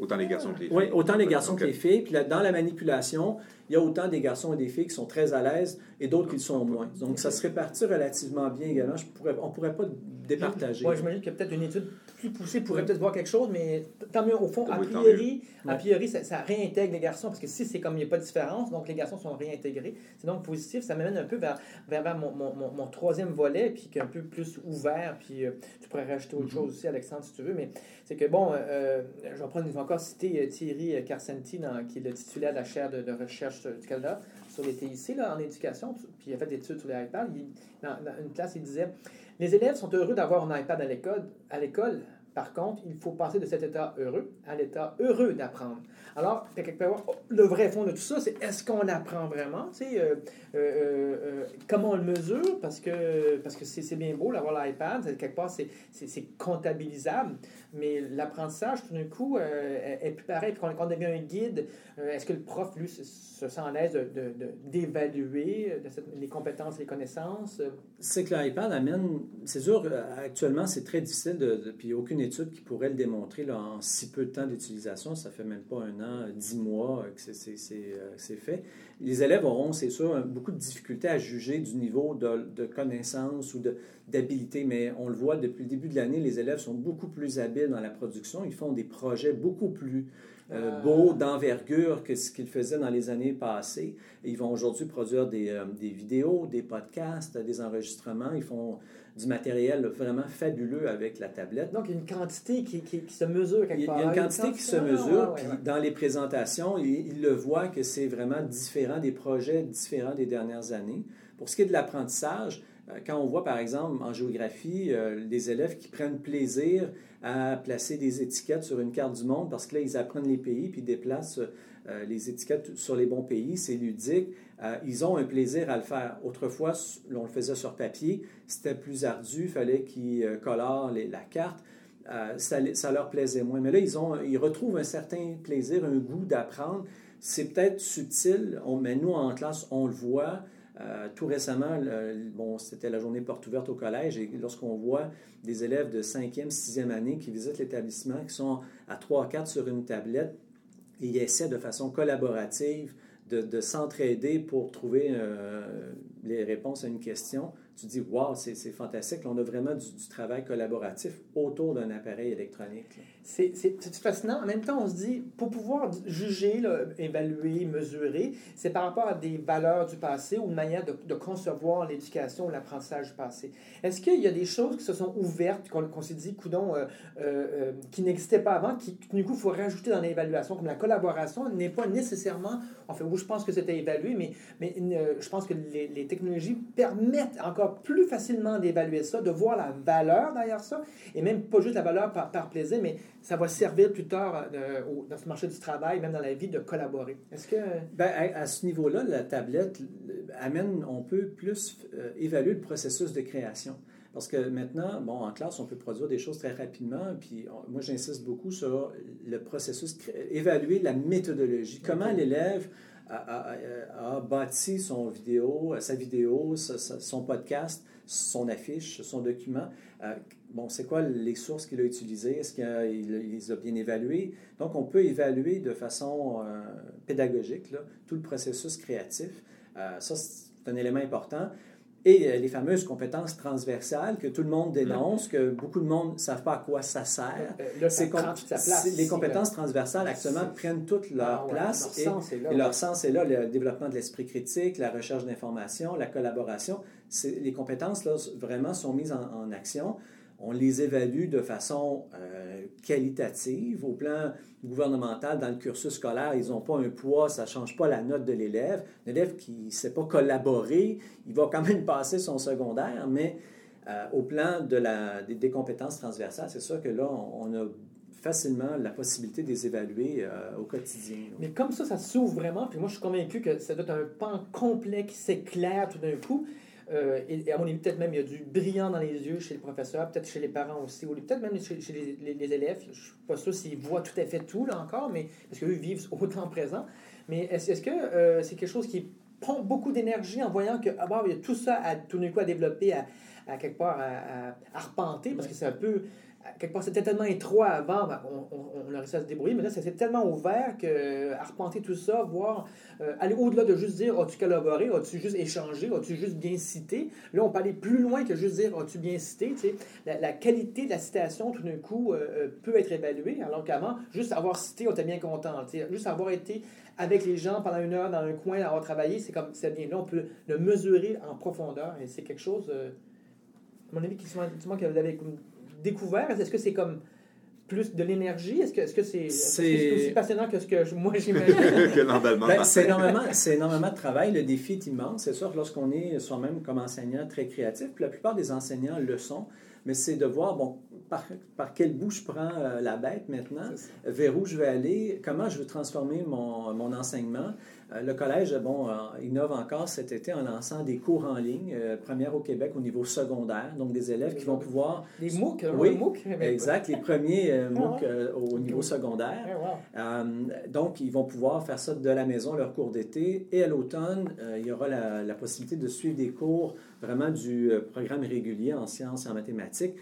autant les garçons que les filles. Oui, autant les garçons que les filles. Puis là, dans la manipulation, il y a autant des garçons et des filles qui sont très à l'aise et d'autres qui le sont moins. Donc, ça se répartit relativement bien également. Je pourrais, on ne pourrait pas départager. Oui, j'imagine qu'il y a peut-être une étude plus poussée pourrait peut-être voir quelque chose, mais tant mieux, au fond, a priori, a priori ça, réintègre les garçons, parce que si c'est comme il n'y a pas de différence, donc les garçons sont réintégrés. C'est donc positif. Ça m'amène un peu vers, vers, mon, mon, mon, troisième volet, puis qui est un peu plus ouvert, puis euh, tu pourrais rajouter autre mm-hmm. chose aussi, Alexandre, si tu veux, mais c'est que, bon, euh, je vais prendre, encore citer euh, Thierry Carcenti, qui est le titulaire de la chaire de, recherche du Canada sur les TIC là, en éducation, puis il a fait des études sur les iPads. dans, une classe, il disait Les élèves sont heureux d'avoir un iPad à l'école, Par contre, il faut passer de cet état heureux à l'état heureux d'apprendre. Alors, le vrai fond de tout ça, c'est est-ce qu'on apprend vraiment? Euh, euh, euh, comment on le mesure? Parce que parce que c'est bien beau d'avoir l'iPad, quelque part, c'est comptabilisable, mais l'apprentissage, tout d'un coup, est plus pareil. Puis quand on devient un guide, est-ce que le prof, lui, se sent à l'aise d'évaluer de, les compétences, les connaissances? C'est que l'iPad amène, c'est sûr, actuellement, c'est très difficile, de, puis aucune étude qui pourrait le démontrer là, en si peu de temps d'utilisation. Ça fait même pas un an, dix mois que c'est fait. Les élèves auront, c'est sûr, beaucoup de difficultés à juger du niveau de, de connaissance ou d'habilité, mais on le voit depuis le début de l'année, les élèves sont beaucoup plus habiles dans la production. Ils font des projets beaucoup plus euh, ah. beaux, d'envergure que ce qu'ils faisaient dans les années passées. ils vont aujourd'hui produire des, euh, des, vidéos, des podcasts, des enregistrements. Ils font du matériel vraiment fabuleux avec la tablette. Donc, il y a une quantité qui, qui, se mesure quelque part. Il y a une quantité qui se mesure, puis dans les présentations, ils le voient que c'est vraiment différent des projets différents des dernières années. Pour ce qui est de l'apprentissage, quand on voit, par exemple, en géographie, euh, des élèves qui prennent plaisir à placer des étiquettes sur une carte du monde parce que là, ils apprennent les pays puis déplacent euh, les étiquettes sur les bons pays, c'est ludique. ils ont un plaisir à le faire. Autrefois, on le faisait sur papier, c'était plus ardu, il fallait qu'ils colorent la carte. Ça, leur plaisait moins. Mais là, ils, ont, ils retrouvent un certain plaisir, un goût d'apprendre. C'est peut-être subtil, mais nous, en classe, on le voit. Euh, tout récemment, bon, c'était la journée porte ouverte au collège et lorsqu'on voit des élèves de 5e, 6e année qui visitent l'établissement, qui sont à 3-4 sur une tablette et ils essaient de façon collaborative de, s'entraider pour trouver euh, les réponses à une question, tu dis, wow, c'est fantastique. on a vraiment du, travail collaboratif autour d'un appareil électronique. C'est fascinant. En même temps, on se dit, pour pouvoir juger, évaluer, mesurer, c'est par rapport à des valeurs du passé ou une manière de, concevoir l'éducation ou l'apprentissage du passé. Est-ce qu'il y a des choses qui se sont ouvertes, qu'on s'est dit, coudon, euh, euh, qui n'existaient pas avant, qui, du coup, il faut rajouter dans l'évaluation, comme la collaboration n'est pas nécessairement, enfin, je pense que c'était évalué, mais, mais je pense que les, technologies permettent encore plus facilement d'évaluer ça, de voir la valeur derrière ça, et même pas juste la valeur par plaisir, mais ça va servir plus tard euh, dans ce marché du travail, même dans la vie, de collaborer. Est-ce que... Ben, à, ce niveau-là, la tablette amène, on peut plus euh, évaluer le processus de création. Parce que maintenant, bon, en classe, on peut produire des choses très rapidement. Puis moi, j'insiste beaucoup sur le processus, évaluer la méthodologie. Comment l'élève a, bâti son vidéo, sa vidéo, son podcast, son affiche, son document. Euh, bon, c'est quoi les sources qu'il a utilisées? Est-ce qu'il les a bien évaluées? Donc, on peut évaluer de façon euh, pédagogique tout le processus créatif. Euh, ça, c'est un élément important. Et les fameuses compétences transversales que tout le monde dénonce, que beaucoup de monde ne savent pas à quoi ça sert. Euh, place, les compétences transversales actuellement prennent toute leur ah place et, leur sens est là, le développement de l'esprit critique, la recherche d'information, la collaboration. Les compétences là, vraiment sont mises en action on les évalue de façon euh, qualitative. Au plan gouvernemental, dans le cursus scolaire, ils n'ont pas un poids, ça ne change pas la note de l'élève. L'élève qui ne sait pas collaborer, il va quand même passer son secondaire, mais euh, au plan de la, des, compétences transversales, c'est sûr que là, on, a facilement la possibilité de les évaluer euh, au quotidien. Mais comme ça, ça s'ouvre vraiment, puis moi je suis convaincu que ça doit être un pan complet qui s'éclaire tout d'un coup. Euh, et, à mon avis, peut-être même, il y a du brillant dans les yeux chez les professeurs, peut-être chez les parents aussi, ou peut-être même chez, les, élèves. Je ne suis pas sûr s'ils voient tout à fait tout, là encore, mais parce qu'eux vivent autant présent. Mais est-ce que euh, c'est quelque chose qui prend beaucoup d'énergie en voyant que ah, il y a tout ça à tout d'un coup à développer, à, à quelque part à, à, arpenter, parce que c'est un peu quelque part, c'était tellement étroit avant, ben, on, on, a réussi à se débrouiller, mais là, c'est tellement ouvert que arpenter tout ça, voir, euh, aller au-delà de juste dire as-tu collaboré, as-tu juste échangé, as-tu juste bien cité? Là, on peut aller plus loin que juste dire as-tu bien cité. La, qualité de la citation, tout d'un coup, euh, euh, peut être évaluée, alors qu'avant, juste avoir cité, on était bien content. Juste avoir été avec les gens pendant une heure dans un coin, avoir travaillé, c'est comme c'est bien. Là, on peut le mesurer en profondeur et c'est quelque chose. à mon avis, qui, que vous avez découvert? Est-ce que c'est comme plus de l'énergie? Est-ce que c'est -ce c'est aussi passionnant que ce que moi j'imagine? ben, c'est énormément, énormément de travail. Le défi est immense. C'est sûr que lorsqu'on est soi-même comme enseignant très créatif, puis la plupart des enseignants le sont, mais c'est de voir, bon, par, par quel bout je prends euh, la bête maintenant, vers où je vais aller, comment je veux transformer mon, mon enseignement. Euh, le collège, bon, euh, innove encore cet été en lançant des cours en ligne, première au Québec au niveau secondaire, donc des élèves qui vont pouvoir... Les MOOC, oui, MOOC, exact, les premiers ah MOOC au niveau secondaire. Ah, donc, ils vont pouvoir faire ça de la maison, leur cours d'été, et à l'automne, il y aura la, la, possibilité de suivre des cours vraiment du programme régulier en sciences et en mathématiques.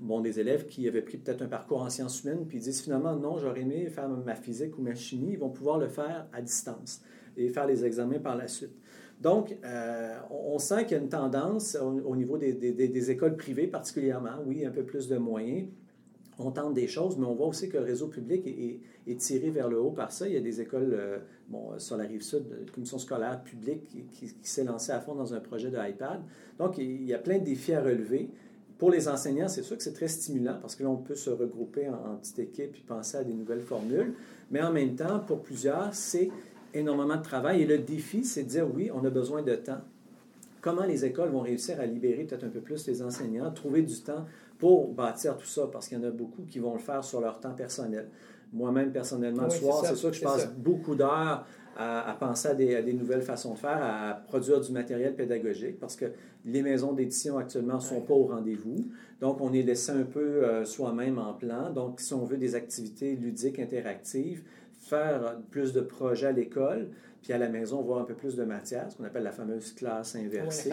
bon, des élèves qui avaient pris peut-être un parcours en sciences humaines, puis ils disent finalement non, j'aurais aimé faire ma physique ou ma chimie, ils vont pouvoir le faire à distance et faire les examens par la suite. Donc, euh, on, sent qu'il y a une tendance au, niveau des, écoles privées particulièrement, oui, un peu plus de moyens. On tente des choses, mais on voit aussi que le réseau public est, tiré vers le haut par ça. Il y a des écoles, euh, bon, sur la rive sud, la commission scolaire publique qui, s'est lancée à fond dans un projet de iPad. Donc, il y a plein de défis à relever. Pour les enseignants, c'est sûr que c'est très stimulant parce que là, on peut se regrouper en, petite équipe et penser à des nouvelles formules. Mais en même temps, pour plusieurs, c'est énormément de travail. Et le défi, c'est de dire oui, on a besoin de temps. Comment les écoles vont réussir à libérer peut-être un peu plus les enseignants, trouver du temps pour bâtir tout ça, parce qu'il y en a beaucoup qui vont le faire sur leur temps personnel. Moi-même, personnellement, le soir, c'est sûr que je passe beaucoup d'heures à, penser à des, nouvelles façons de faire, à produire du matériel pédagogique, parce que les maisons d'édition actuellement ne sont pas au rendez-vous. Donc, on est laissé un peu euh, soi-même en plan. Donc, si on veut des activités ludiques, interactives, faire plus de projets à l'école, puis à la maison, voir un peu plus de matière, ce qu'on appelle la fameuse classe inversée.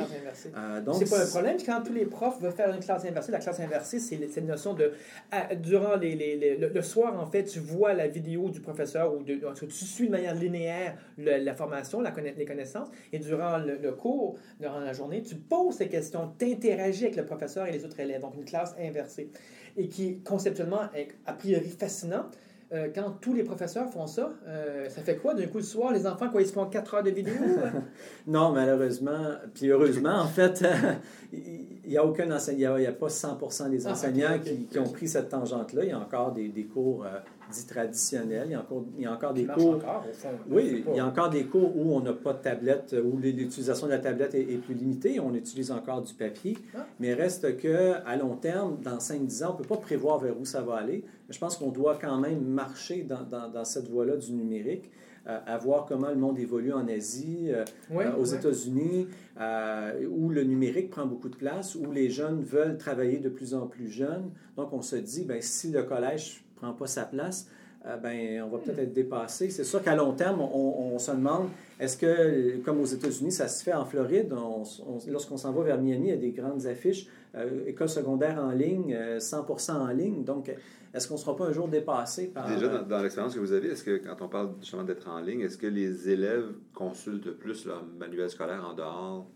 Euh, donc, c'est pas un problème quand tous les profs veulent faire une classe inversée. La classe inversée, c'est cette notion de. durant les, les, le, soir, en fait, tu vois la vidéo du professeur ou de, tu suis de manière linéaire la formation, la les connaissances, et durant le, cours, durant la journée, tu poses ces questions, tu interagis avec le professeur et les autres élèves. Donc, une classe inversée. Et qui, conceptuellement, est a priori fascinant euh, quand tous les professeurs font ça, euh, ça fait quoi d'un coup le soir, les enfants, quoi, ils se font 4 heures de vidéo? non, malheureusement, puis heureusement, en fait, il n'y a aucun enseignant, il n'y a, pas 100% des ah, enseignants qui, ont pris cette tangente-là. Il y a encore des, des cours dits traditionnels. Il y a encore, il y a encore des cours. Encore, au fond, oui, il y a encore des cours où on n'a pas de tablette, où l'utilisation de la tablette est, plus limitée. On utilise encore du papier. Ah. Mais reste que à long terme, dans 5-10 ans, on ne peut pas prévoir vers où ça va aller. Mais je pense qu'on doit quand même marcher dans, dans, dans cette voie-là du numérique. Euh, à voir comment le monde évolue en Asie, euh, euh, aux États-Unis, où le numérique prend beaucoup de place, où les jeunes veulent travailler de plus en plus jeunes. Donc, on se dit, ben, si le collège prend pas sa place, ben, on va peut-être être dépassé. C'est sûr qu'à long terme, on, se demande, est-ce que, comme aux États-Unis, ça se fait en Floride, lorsqu'on s'en va vers Miami, il y a des grandes affiches, école secondaire en ligne, 100% en ligne. Donc, est-ce qu'on ne sera pas un jour dépassé par... Déjà, dans, dans l'expérience que vous avez, est-ce que quand on parle justement d'être en ligne, est-ce que les élèves consultent plus leur manuel scolaire en dehors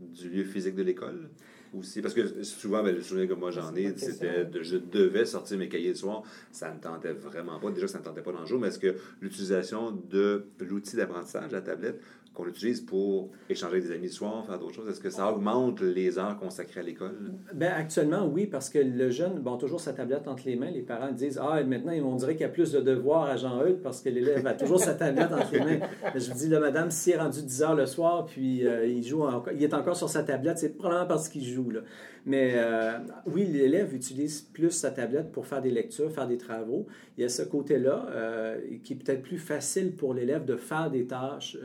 du lieu physique de l'école? Aussi, parce que souvent, ben, le souvenir que moi j'en ai, c'était de, je devais sortir mes cahiers le soir. Ça ne tentait vraiment pas. Déjà, ça ne tentait pas dans le jour, mais est-ce que l'utilisation de l'outil d'apprentissage, la tablette, qu'on utilise pour échanger des amis le soir, faire d'autres choses, est-ce que ça augmente les heures consacrées à l'école? Bien, actuellement, oui, parce que le jeune, bon, toujours sa tablette entre les mains. Les parents disent Ah, maintenant, on dirait qu'il y a plus de devoirs à Jean-Eudes parce que l'élève a toujours sa tablette entre les mains. Je vous dis, là, madame, s'il est rendu 10 heures le soir, puis euh, il joue il est encore sur sa tablette, c'est probablement parce qu'il joue. Là. Mais euh, oui, l'élève utilise plus sa tablette pour faire des lectures, faire des travaux. Il y a ce côté-là euh, qui est peut-être plus facile pour l'élève de faire des tâches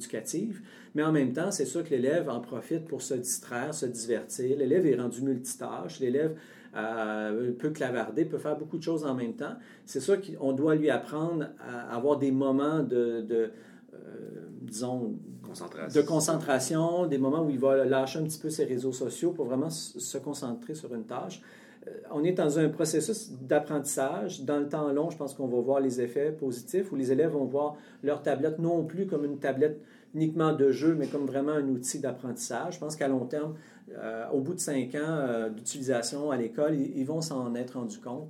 éducative, mais en même temps, c'est sûr que l'élève en profite pour se distraire, se divertir. L'élève est rendu multitâche, l'élève euh, peut clavarder, peut faire beaucoup de choses en même temps. C'est sûr qu'on doit lui apprendre à avoir des moments de, de euh, disons, concentration. de concentration, des moments où il va lâcher un petit peu ses réseaux sociaux pour vraiment se concentrer sur une tâche. Euh, on est dans un processus d'apprentissage. Dans le temps long, je pense qu'on va voir les effets positifs où les élèves vont voir leur tablette non plus comme une tablette uniquement de jeu, mais comme vraiment un outil d'apprentissage. Je pense qu'à long terme, euh, au bout de cinq ans euh, d'utilisation à l'école, ils, vont s'en être rendus compte.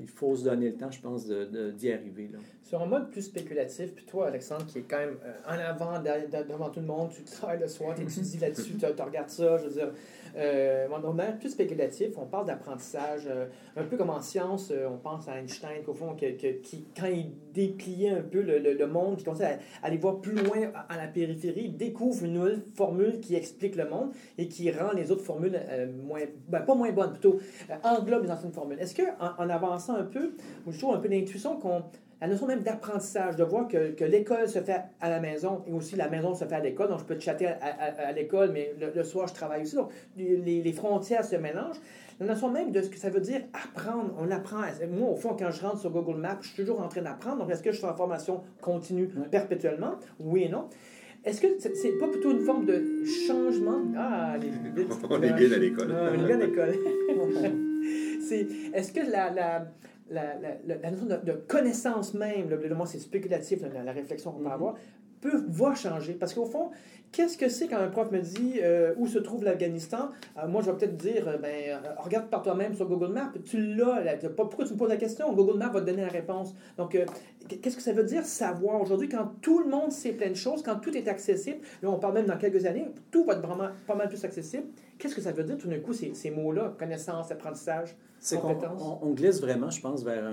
il faut se donner le temps, je pense, d'y arriver. Là. Sur un mode plus spéculatif, puis toi, Alexandre, qui est quand même en avant, devant tout le monde, tu travailles le soir, tu étudies là-dessus, tu regardes ça, je veux dire, euh, on plus spéculatif, on parle d'apprentissage, un peu comme en science, on pense à Einstein, qu'au fond, qui, quand il dépliait un peu le, monde, qui commençait à, aller voir plus loin à, la périphérie, il découvre une nouvelle formule qui explique le monde et qui rend les autres formules moins, ben, pas moins bonnes, plutôt englobe les anciennes formules. Est-ce qu'en en, avançant un peu, je trouve un peu l'intuition qu'on la notion même d'apprentissage, de voir que, que l'école se fait à la maison et aussi la maison se fait à l'école. Donc, je peux te chatter à, à, l'école, mais le, soir, je travaille aussi. Donc, les, les, frontières se mélangent. La notion même de ce que ça veut dire apprendre. On apprend. Moi, au fond, quand je rentre sur Google Maps, je suis toujours en train d'apprendre. Donc, est-ce que je fais en formation continue perpétuellement? Oui et non. Est-ce que c'est pas plutôt une forme de changement? Ah, les, on est bien à l'école. on est bien à l'école. est-ce que la, la, la, la, notion de, connaissance même, le, le, c'est spéculatif, la, réflexion qu'on peut mm-hmm. avoir, peut, va changer. Parce qu'au fond, qu'est-ce que c'est quand un prof me dit euh, où se trouve l'Afghanistan? Euh, moi, je vais peut-être dire, euh, ben, regarde par toi-même sur Google Maps. Tu l'as. Pourquoi tu me poses la question? Google Maps va te donner la réponse. Donc, qu'est-ce que ça veut dire savoir? Aujourd'hui quand tout le monde sait plein de choses, quand tout est accessible? Là, on parle même dans quelques années, tout va être vraiment pas mal plus accessible. Qu'est-ce que ça veut dire tout d'un coup, ces, ces mots-là, connaissance, apprentissage, c'est qu'on on, glisse vraiment, je pense, vers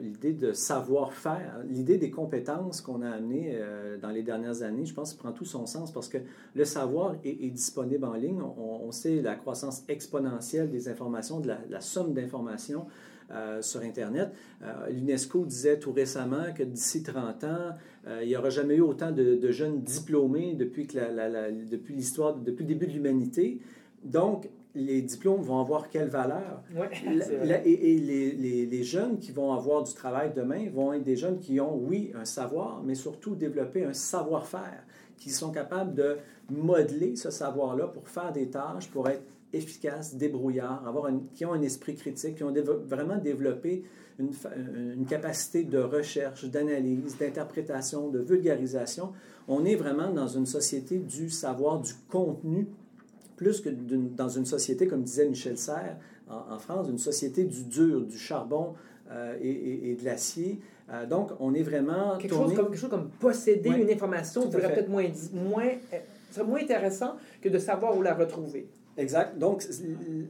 l'idée de savoir-faire, l'idée des compétences qu'on a amenées dans les dernières années. Je pense prend tout son sens parce que le savoir est, disponible en ligne. On, sait la croissance exponentielle des informations, de la, somme d'informations. Euh, sur Internet. Euh, L'UNESCO disait tout récemment que d'ici 30 ans, euh, il n'y aura jamais eu autant de, jeunes diplômés depuis, que la, depuis l'histoire, depuis le début de l'humanité. Donc, les diplômes vont avoir quelle valeur? et, les, les, jeunes qui vont avoir du travail demain vont être des jeunes qui ont, oui, un savoir, mais surtout développer un savoir-faire, qui sont capables de modeler ce savoir-là pour faire des tâches, pour être efficaces, débrouillards, avoir qui ont un esprit critique, qui ont vraiment développé une, une capacité de recherche, d'analyse, d'interprétation, de vulgarisation. On est vraiment dans une société du savoir, du contenu plus que dans une société, comme disait Michel Serres en, France, une société du dur, du charbon euh, et, de l'acier. Euh, donc, on est vraiment. Quelque, chose, comme, quelque chose comme posséder une information serait peut-être moins, moins, serait moins intéressant que de savoir où la retrouver. Exact. Donc,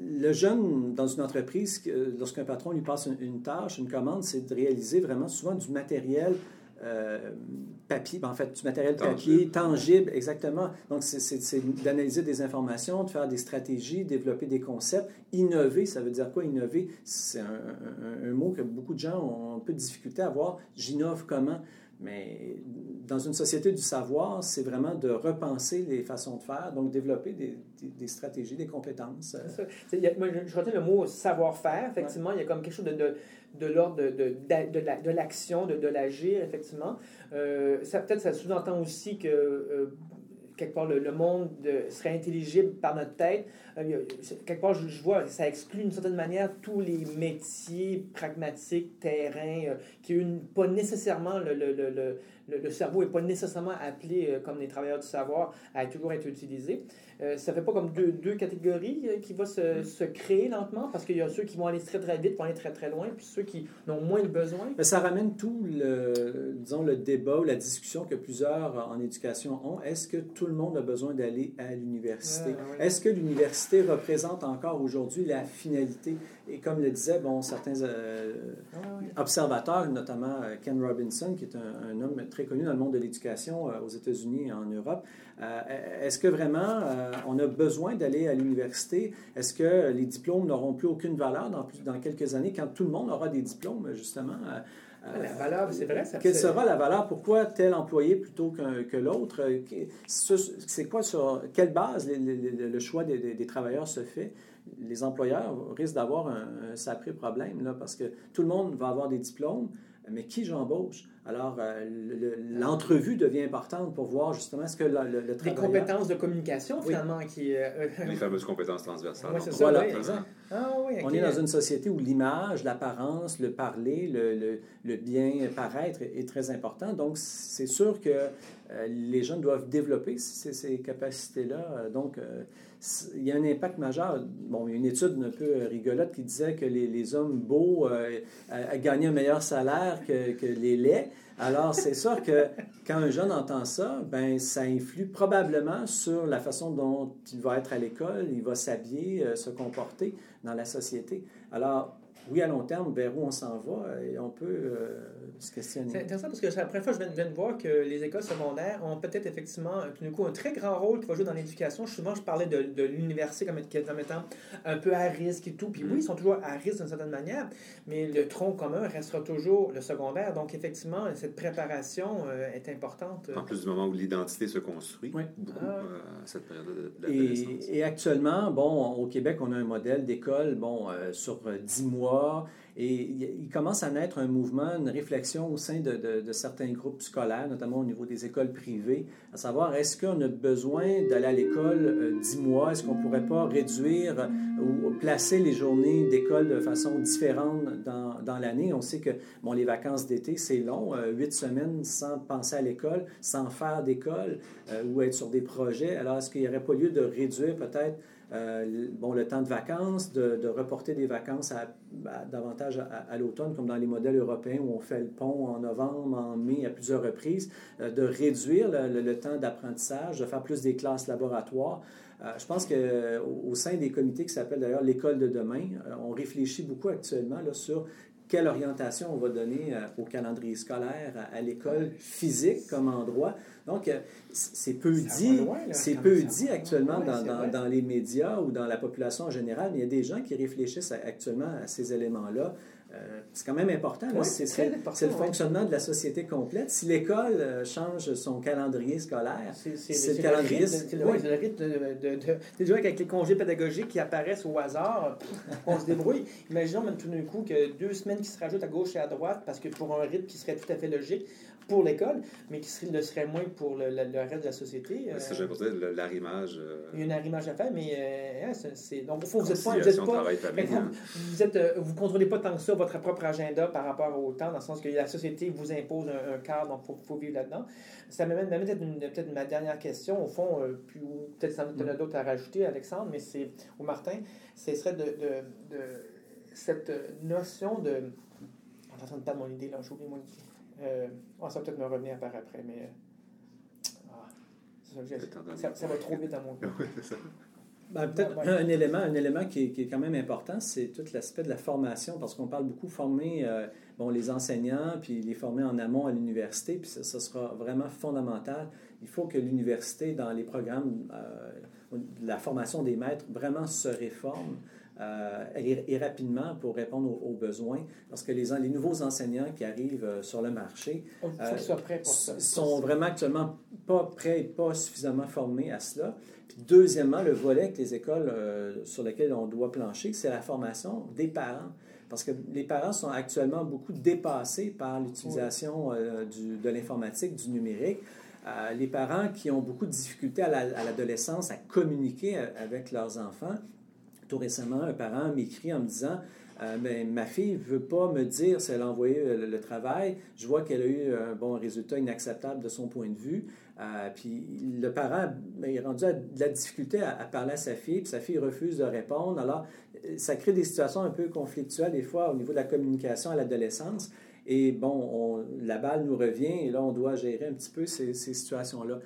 le jeune dans une entreprise, lorsqu'un patron lui passe une tâche, une commande, c'est de réaliser vraiment souvent du matériel euh, papier, ben, en fait, du matériel papier, tangible, exactement. Donc, c'est d'analyser des informations, de faire des stratégies, développer des concepts. Innover, ça veut dire quoi, innover? C'est un, mot que beaucoup de gens ont un peu de difficulté à voir. J'innove comment? Mais dans une société du savoir, c'est vraiment de repenser les façons de faire, donc développer des, des, stratégies, des compétences. moi, je retiens le mot savoir-faire. Effectivement, il y a comme quelque chose de, de, de l'ordre de, de, de l'action, de, de l'agir, effectivement. Euh, ça, peut-être, ça sous-entend aussi que euh, quelque part, le, monde serait intelligible par notre tête. Euh, quelque part, je, vois, ça exclut d'une certaine manière tous les métiers pragmatiques, terrain, qui n'ont pas nécessairement le, le, le, le cerveau n'est pas nécessairement appelé, euh, comme les travailleurs du savoir, à toujours être utilisé. Euh, ça ne fait pas comme deux, deux catégories qui vont se, mm. se, créer lentement, parce qu'il y a ceux qui vont aller très très vite, vont aller très très loin, puis ceux qui ont moins de besoin? Mais ça ramène tout le, disons, le débat ou la discussion que plusieurs en éducation ont. Est-ce que tout le monde a besoin d'aller à l'université? Ah, Est-ce que l'université représente encore aujourd'hui la finalité? Et comme le disait bon, certains euh, observateurs, notamment Ken Robinson, qui est un, un homme très connu dans le monde de l'éducation euh, aux États-Unis et en Europe. Euh, est-ce que vraiment euh, on a besoin d'aller à l'université? Est-ce que les diplômes n'auront plus aucune valeur dans, dans quelques années quand tout le monde aura des diplômes, justement? La valeur, c'est vrai. Ça quelle sera la valeur? Pourquoi tel employé plutôt que l'autre? C'est quoi sur quelle base le, choix des, des, travailleurs se fait? Les employeurs risquent d'avoir un, un, sacré problème là, parce que tout le monde va avoir des diplômes, mais qui j'embauche? Alors, euh, l'entrevue devient importante pour voir justement ce que le, le, Des compétences de communication, finalement, qui... Euh, Les fameuses compétences transversales. Oui, c'est ça, voilà, Ah on est dans une société où l'image, l'apparence, le parler, le, le, bien paraître est, très important. Donc, c'est sûr que euh, les jeunes doivent développer ces, capacités-là. Donc, euh, il y a un impact majeur. Bon, il y a une étude un peu rigolote qui disait que les, les hommes beaux euh, gagnaient un meilleur salaire que, que les laits. Alors, c'est sûr que quand un jeune entend ça, ben, ça influe probablement sur la façon dont il va être à l'école, il va s'habiller, euh, se comporter dans la société. Alors, oui, à long terme, vers où on s'en va, et on peut euh, se questionner. C'est intéressant parce que c'est la première fois que je viens, de voir que les écoles secondaires ont peut-être effectivement, tout d'un coup, un très grand rôle qui va jouer dans l'éducation. Souvent, je parlais de, de l'université comme, comme, étant un peu à risque et tout. Puis oui, ils sont toujours à risque d'une certaine manière, mais le tronc commun restera toujours le secondaire. Donc, effectivement, cette préparation euh, est importante. En plus du moment où l'identité se construit, oui. beaucoup ah. euh, à cette période de, et, et, actuellement, bon, au Québec, on a un modèle d'école, bon, sur dix mois et il commence à naître un mouvement, une réflexion au sein de, certains groupes scolaires, notamment au niveau des écoles privées, à savoir est-ce qu'on a besoin d'aller à l'école euh, dix mois? Est-ce qu'on ne pourrait pas réduire ou placer les journées d'école de façon différente dans, dans l'année? On sait que bon, les vacances d'été, c'est long, euh, huit semaines sans penser à l'école, sans faire d'école euh, ou être sur des projets. Alors, est-ce qu'il n'y aurait pas lieu de réduire peut-être euh, bon, le temps de vacances, de, reporter des vacances davantage à, l'automne, comme dans les modèles européens où on fait le pont en novembre, en mai, à plusieurs reprises, euh, de réduire le, temps d'apprentissage, de faire plus des classes laboratoires. Euh, je pense qu'au au sein des comités qui s'appellent d'ailleurs l'école de demain, on réfléchit beaucoup actuellement là, sur quelle orientation on va donner au calendrier scolaire, à, l'école physique comme endroit. Donc, euh, c'est peu dit, c'est peu dit actuellement dans, dans, les médias ou dans la population en général, mais il y a des gens qui réfléchissent actuellement à ces éléments-là. Euh, c'est quand même important. c'est le fonctionnement de la société complète. Si l'école euh, change son calendrier scolaire, c'est le calendrier. C'est le, rythme de, de, avec les congés pédagogiques qui apparaissent au hasard. on se débrouille. Imaginons même tout d'un coup que deux semaines qui se rajoutent à gauche et à droite parce que pour un rythme qui serait tout à fait logique pour l'école, mais qui le serait moins pour le, reste de la société. Euh, c'est dire l'arrimage. Il y a un arrimage à faire, mais hein, c'est. Donc, au fond, vous êtes pas. Vous, êtes pas, hein. vous, êtes, vous contrôlez pas tant que ça votre propre agenda par rapport au temps, dans le sens que la société vous impose un, cadre, donc il faut, vivre là-dedans. Ça m'amène peut-être ma dernière question, au fond, euh, puis peut-être ça en a d'autres à rajouter, Alexandre, mais c'est, ou Martin, ce serait de, de, cette notion de. En train de perdre mon idée, là, j'ai oublié mon idée. Euh, oh, ça va peut-être me revenir par après, mais. Euh, ah, ça, ça, va trop vite dans mon cœur. Ben, peut-être un élément, un élément qui est, qui est quand même important, c'est tout l'aspect de la formation, parce qu'on parle beaucoup de former euh, bon, les enseignants, puis les former en amont à l'université, puis ça, ça, sera vraiment fondamental. Il faut que l'université, dans les programmes euh, de la formation des maîtres, vraiment se réforme. Euh, et, rapidement pour répondre aux, besoins. Parce que les, les nouveaux enseignants qui arrivent euh, sur le marché euh, sont vraiment actuellement pas prêts et pas suffisamment formés à cela. Puis deuxièmement, le volet que les écoles sur lesquelles on doit plancher, c'est la formation des parents. Parce que les parents sont actuellement beaucoup dépassés par l'utilisation de l'informatique, du numérique. les parents qui ont beaucoup de difficultés à l'adolescence à communiquer avec leurs enfants récemment, un parent m'écrit en me disant euh, mais ma fille ne veut pas me dire si elle a envoyé euh, le, travail. Je vois qu'elle a eu un bon résultat inacceptable de son point de vue. Euh, puis le parent ben, est rendu à de la difficulté à, parler à sa fille, puis sa fille refuse de répondre. Alors, ça crée des situations un peu conflictuelles des fois au niveau de la communication à l'adolescence. Et bon, la balle nous revient et là, on doit gérer un petit peu ces, ces situations-là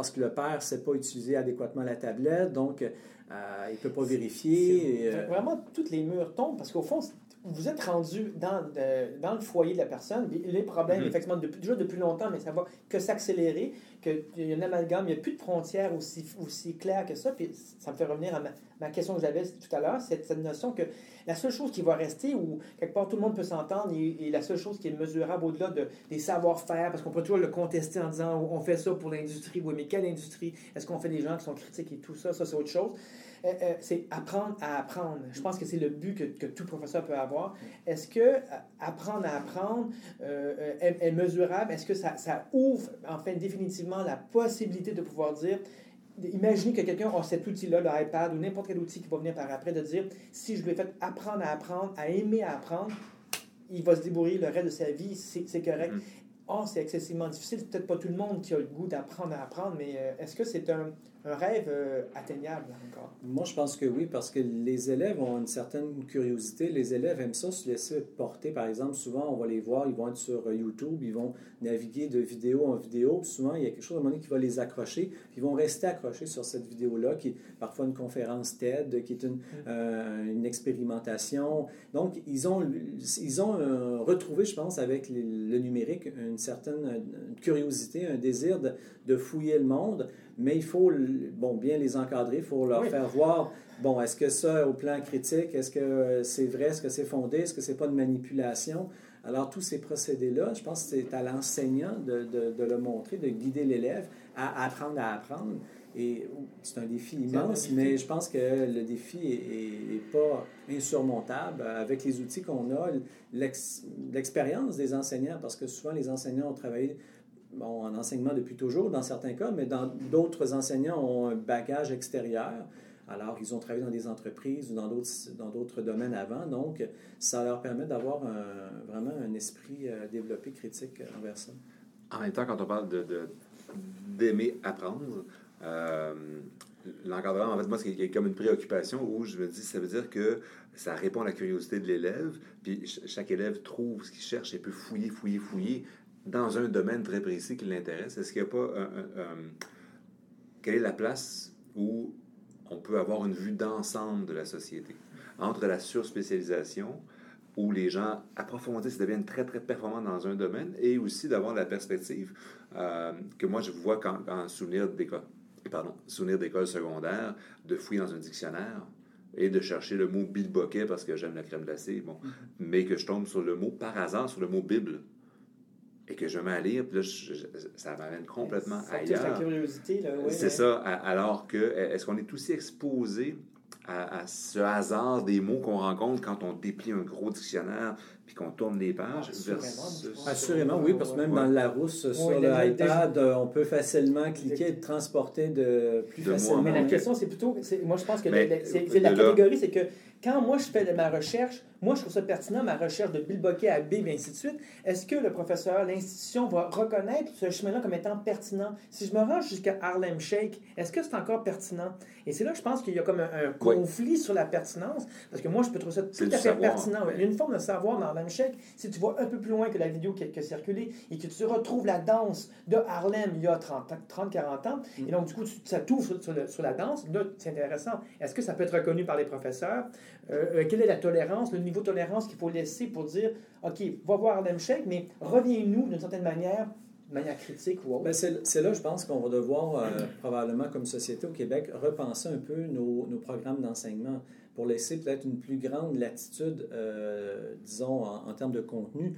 parce que le père ne sait pas utiliser adéquatement la tablette, donc euh, il ne peut pas vérifier. Euh, vraiment, toutes les murs tombent parce qu'au fond, vous êtes rendu dans, dans le foyer de la personne. Les problèmes, mm-hmm. effectivement, depuis, déjà depuis longtemps, mais ça va que s'accélérer, qu'il y a un amalgame, il n'y a plus de frontières aussi, aussi claires que ça. Puis ça me fait revenir à ma, question que j'avais tout à l'heure, cette, cette notion que la seule chose qui va rester, où quelque part tout le monde peut s'entendre, et, la seule chose qui est mesurable au-delà de, des savoir-faire, parce qu'on peut toujours le contester en disant on fait ça pour l'industrie, oui, mais quelle industrie? Est-ce qu'on fait des gens qui sont critiques et tout ça? Ça, c'est autre chose. Euh, euh, c'est apprendre à apprendre. Je pense que c'est le but que, que, tout professeur peut avoir. Est-ce que euh, apprendre à apprendre est, mesurable? Est-ce que ça, ça, ouvre, enfin, définitivement la possibilité de pouvoir dire imaginez que quelqu'un a cet outil-là, l'iPad ou n'importe quel outil qui va venir par après, de dire si je lui ai fait apprendre à apprendre, à aimer à apprendre, il va se débrouiller le reste de sa vie, c'est correct. Mm-hmm. Oh, c'est excessivement difficile. Peut-être pas tout le monde qui a le goût d'apprendre à apprendre, mais est-ce que c'est un, un rêve euh, atteignable encore? Moi, je pense que oui, parce que les élèves ont une certaine curiosité. Les élèves aiment ça, se laisser porter. Par exemple, souvent, on va les voir, ils vont être sur euh, YouTube, ils vont naviguer de vidéo en vidéo. Puis souvent, il y a quelque chose à un moment donné qui va les accrocher. Puis ils vont rester accrochés sur cette vidéo-là, qui est parfois une conférence TED, qui est une, mm. euh, une expérimentation. Donc, ils ont, ils ont retrouvé, je pense, avec le numérique, une certaine curiosité, un désir de, de fouiller le monde mais il faut bon, bien les encadrer, il faut leur faire voir, bon, est-ce que ça, au plan critique, est-ce que c'est vrai, est-ce que c'est fondé, est-ce que c'est pas de manipulation? Alors, tous ces procédés-là, je pense que c'est à l'enseignant de, de, le montrer, de guider l'élève à apprendre à apprendre. Et c'est un défi immense, mais je pense que le défi n'est pas insurmontable avec les outils qu'on a, l'expérience des enseignants, parce que souvent les enseignants ont travaillé bon, en enseignement depuis toujours dans certains cas, mais dans d'autres enseignants ont un bagage extérieur. Alors, ils ont travaillé dans des entreprises ou dans d'autres, dans d'autres domaines avant. Donc, ça leur permet d'avoir vraiment un esprit euh, développé critique envers ça. En même temps, quand on parle de, d'aimer apprendre, euh, l'encadrement, en fait, moi, c'est comme une préoccupation où je me dis, ça veut dire que ça répond à la curiosité de l'élève, puis chaque élève trouve ce qu'il cherche et peut fouiller, fouiller, fouiller dans un domaine très précis qui l'intéresse, est-ce qu'il n'y a pas quelle est la place où on peut avoir une vue d'ensemble de la société? Entre la surspécialisation où les gens approfondissent, deviennent très, très performants dans un domaine, et aussi d'avoir la perspective euh, que moi, je vois quand, en souvenir d'école, pardon, souvenir d'école secondaire, de fouiller dans un dictionnaire et de chercher le mot bilboquet parce que j'aime la crème glacée, bon, mm-hmm. mais que je tombe sur le mot, par hasard, sur le mot Bible et que je mets à lire, puis là, ça m'amène complètement ailleurs. C'est curiosité, là, oui. C'est ça, alors que, est-ce qu'on est aussi exposé à, ce hasard des mots qu'on rencontre quand on déplie un gros dictionnaire puis qu'on tourne les pages. Assurément, oui, parce que même dans la rousse sur l'iPad, euh, on peut facilement cliquer et transporter de plus facilement. Mais la question, c'est plutôt, moi je pense que c'est la catégorie, c'est que quand moi je fais ma recherche, moi je trouve ça pertinent, ma recherche de Bill Bokeh à B, et ainsi de suite, est-ce que le professeur, l'institution va reconnaître ce chemin-là comme étant pertinent? Si je me rends jusqu'à Harlem Shake, est-ce que c'est encore pertinent? Et c'est là que je pense qu'il y a comme un, conflit sur la pertinence, parce que moi je peux trouver ça tout à fait pertinent. Il y a une forme de savoir dans Harlem Shake. Si tu vas un peu plus loin que la vidéo qui a, circulé et que tu retrouves la danse de Harlem il y a 30-40 ans, mm. et donc du coup ça t'ouvre sur, la danse, là c'est intéressant. Est-ce que ça peut être reconnu par les professeurs? Euh, euh, quelle est la tolérance, le niveau de tolérance qu'il faut laisser pour dire, OK, va voir Harlem Shake, mais reviens-nous d'une certaine manière de manière critique ou autre. Ben, c'est là, je pense, qu'on va devoir, euh, probablement comme société au Québec, repenser un peu nos, programmes d'enseignement pour laisser peut-être une plus grande latitude, disons, en, en, termes de contenu.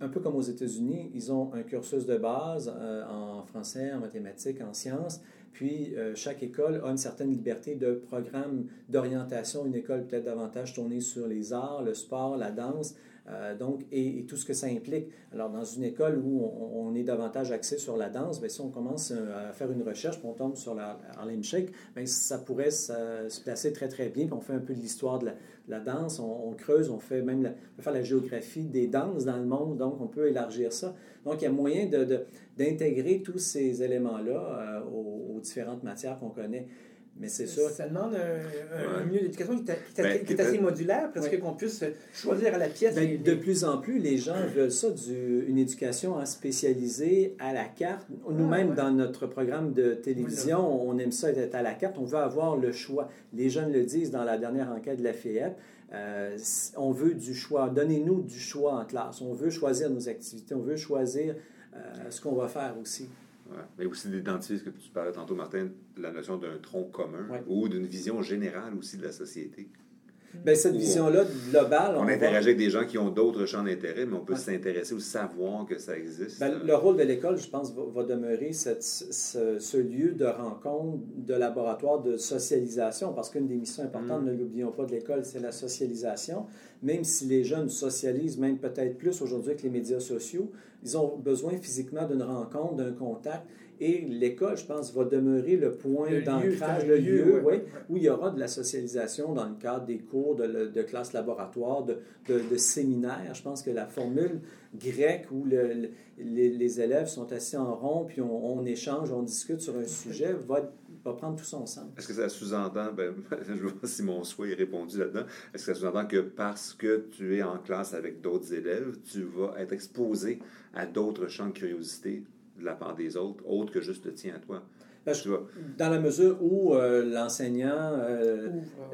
Un peu comme aux États-Unis, ils ont un cursus de base en français, en mathématiques, en sciences, puis, euh, chaque école a une certaine liberté de programme d'orientation. Une école peut-être davantage tournée sur les arts, le sport, la danse, euh, donc, et, tout ce que ça implique. Alors, dans une école où on, est davantage axé sur la danse, bien, si on commence euh, à faire une recherche, puis on tombe sur la Harlem Shake, bien, ça pourrait se, placer très, très bien. Puis on fait un peu de l'histoire de la, danse, on, creuse, on fait même peut faire la géographie des danses dans le monde, donc on peut élargir ça. Donc, il y a moyen d'intégrer tous ces éléments-là aux, aux différentes matières qu'on connaît. Mais c'est ça. Ça demande un, milieu d'éducation qui, ben, est assez modulaire, parce qu'on puisse choisir à la pièce. Ben, de plus en plus, les gens veulent ça, du, une éducation spécialisée à la carte. Nous-mêmes, ah, dans notre programme de télévision, on aime ça être à la carte. On veut avoir le choix. Les jeunes le disent dans la dernière enquête de la FEP. Euh, on veut du choix. Donnez-nous du choix en classe. On veut choisir nos activités. On veut choisir euh, ce qu'on va faire aussi. Mais aussi d'identifier ce que tu parlais tantôt, Martin, la notion d'un tronc commun ou d'une vision générale aussi de la société. Bien, cette vision-là globale. On, interagit avec des gens qui ont d'autres champs d'intérêt, mais on peut s'intéresser ou savoir que ça existe. Bien, le rôle de l'école, je pense, va, demeurer cette, ce, lieu de rencontre, de laboratoire, de socialisation, parce qu'une des missions importantes, mm. ne l'oublions pas, de l'école, c'est la socialisation. Même si les jeunes socialisent, même peut-être plus aujourd'hui que les médias sociaux, ils ont besoin physiquement d'une rencontre, d'un contact. Et l'école, je pense, va demeurer le point d'ancrage, le lieu, oui, où il y aura de la socialisation dans le cadre des cours, de, de classes laboratoires, de, de, séminaires. Je pense que la formule grecque où le, les, élèves sont assis en rond, puis on, on, échange, on discute sur un sujet, va, va prendre tout son sens. Est-ce que ça sous-entend, ben, je vois si mon souhait est répondu là-dedans, est-ce que ça sous-entend que parce que tu es en classe avec d'autres élèves, tu vas être exposé à d'autres champs de curiosité de la part des autres, autres que juste le tien à toi. Ben, dans la mesure où euh, l'enseignant euh,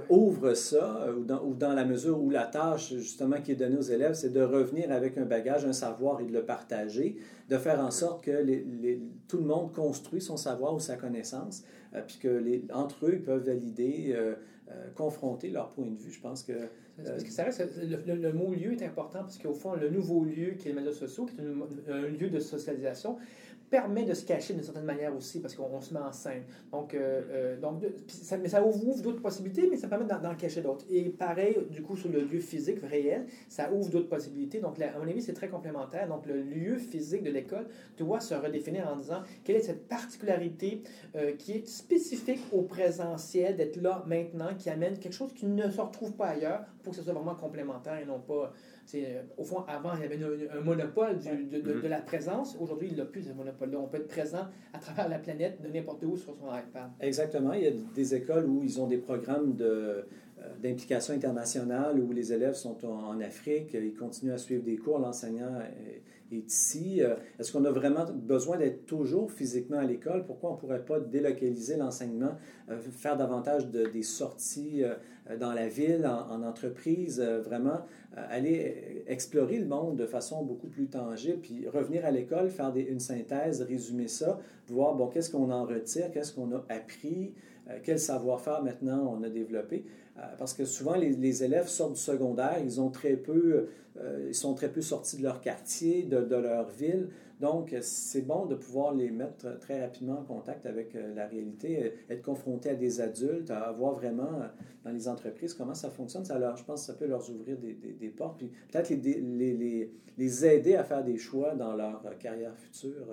ouvre, ça, euh, ou dans, ou dans, la mesure où la tâche justement qui est donnée aux élèves, c'est de revenir avec un bagage, un savoir et de le partager, de faire en sorte que les, tout le monde construit son savoir ou sa connaissance, puis que les, entre eux, ils peuvent valider, confronter leur point de vue. Je pense que... Parce que ça reste, le, mot lieu est important parce qu'au fond, le nouveau lieu qui est les médias sociaux, qui est un lieu de socialisation, permet de se cacher d'une certaine manière aussi parce qu'on se met en scène. Donc, euh, euh, donc ça, mais ça ouvre d'autres possibilités, mais ça permet d'en cacher d'autres. Et pareil, du coup, sur le lieu physique réel, ça ouvre d'autres possibilités. Donc, à mon avis, c'est très complémentaire. Donc, le lieu physique de l'école doit se redéfinir en disant quelle est cette particularité euh, qui est spécifique au présentiel, d'être là maintenant, qui amène quelque chose qui ne se retrouve pas ailleurs pour que ce soit vraiment complémentaire et non pas euh, au fond, avant, il y avait un, monopole de, la présence. Aujourd'hui, il n'y a plus ce monopole-là. On peut être présent à travers la planète, de n'importe où, sur son iPad. Exactement. Il y a des écoles où ils ont des programmes de, d'implication internationale où les élèves sont en, Afrique, ils continuent à suivre des cours, l'enseignant est, ici. Euh, est-ce qu'on a vraiment besoin d'être toujours physiquement à l'école? Pourquoi on ne pourrait pas délocaliser l'enseignement, euh, faire davantage de, des sorties dans la ville, en, entreprise, vraiment aller explorer le monde de façon beaucoup plus tangible, puis revenir à l'école, faire une synthèse, résumer ça, voir, bon, qu'est-ce qu'on en retire, qu'est-ce qu'on a appris, quel savoir-faire maintenant on a développé? Euh, parce que souvent, les, élèves sortent du secondaire, ils, ont très peu, euh, ils sont très peu sortis de leur quartier, de, leur ville. Donc, c'est bon de pouvoir les mettre très rapidement en contact avec euh, la réalité, être confrontés à des adultes, à voir vraiment dans les entreprises comment ça fonctionne. Ça je pense que ça peut leur ouvrir des, portes, puis peut-être les, aider à faire des choix dans leur carrière future.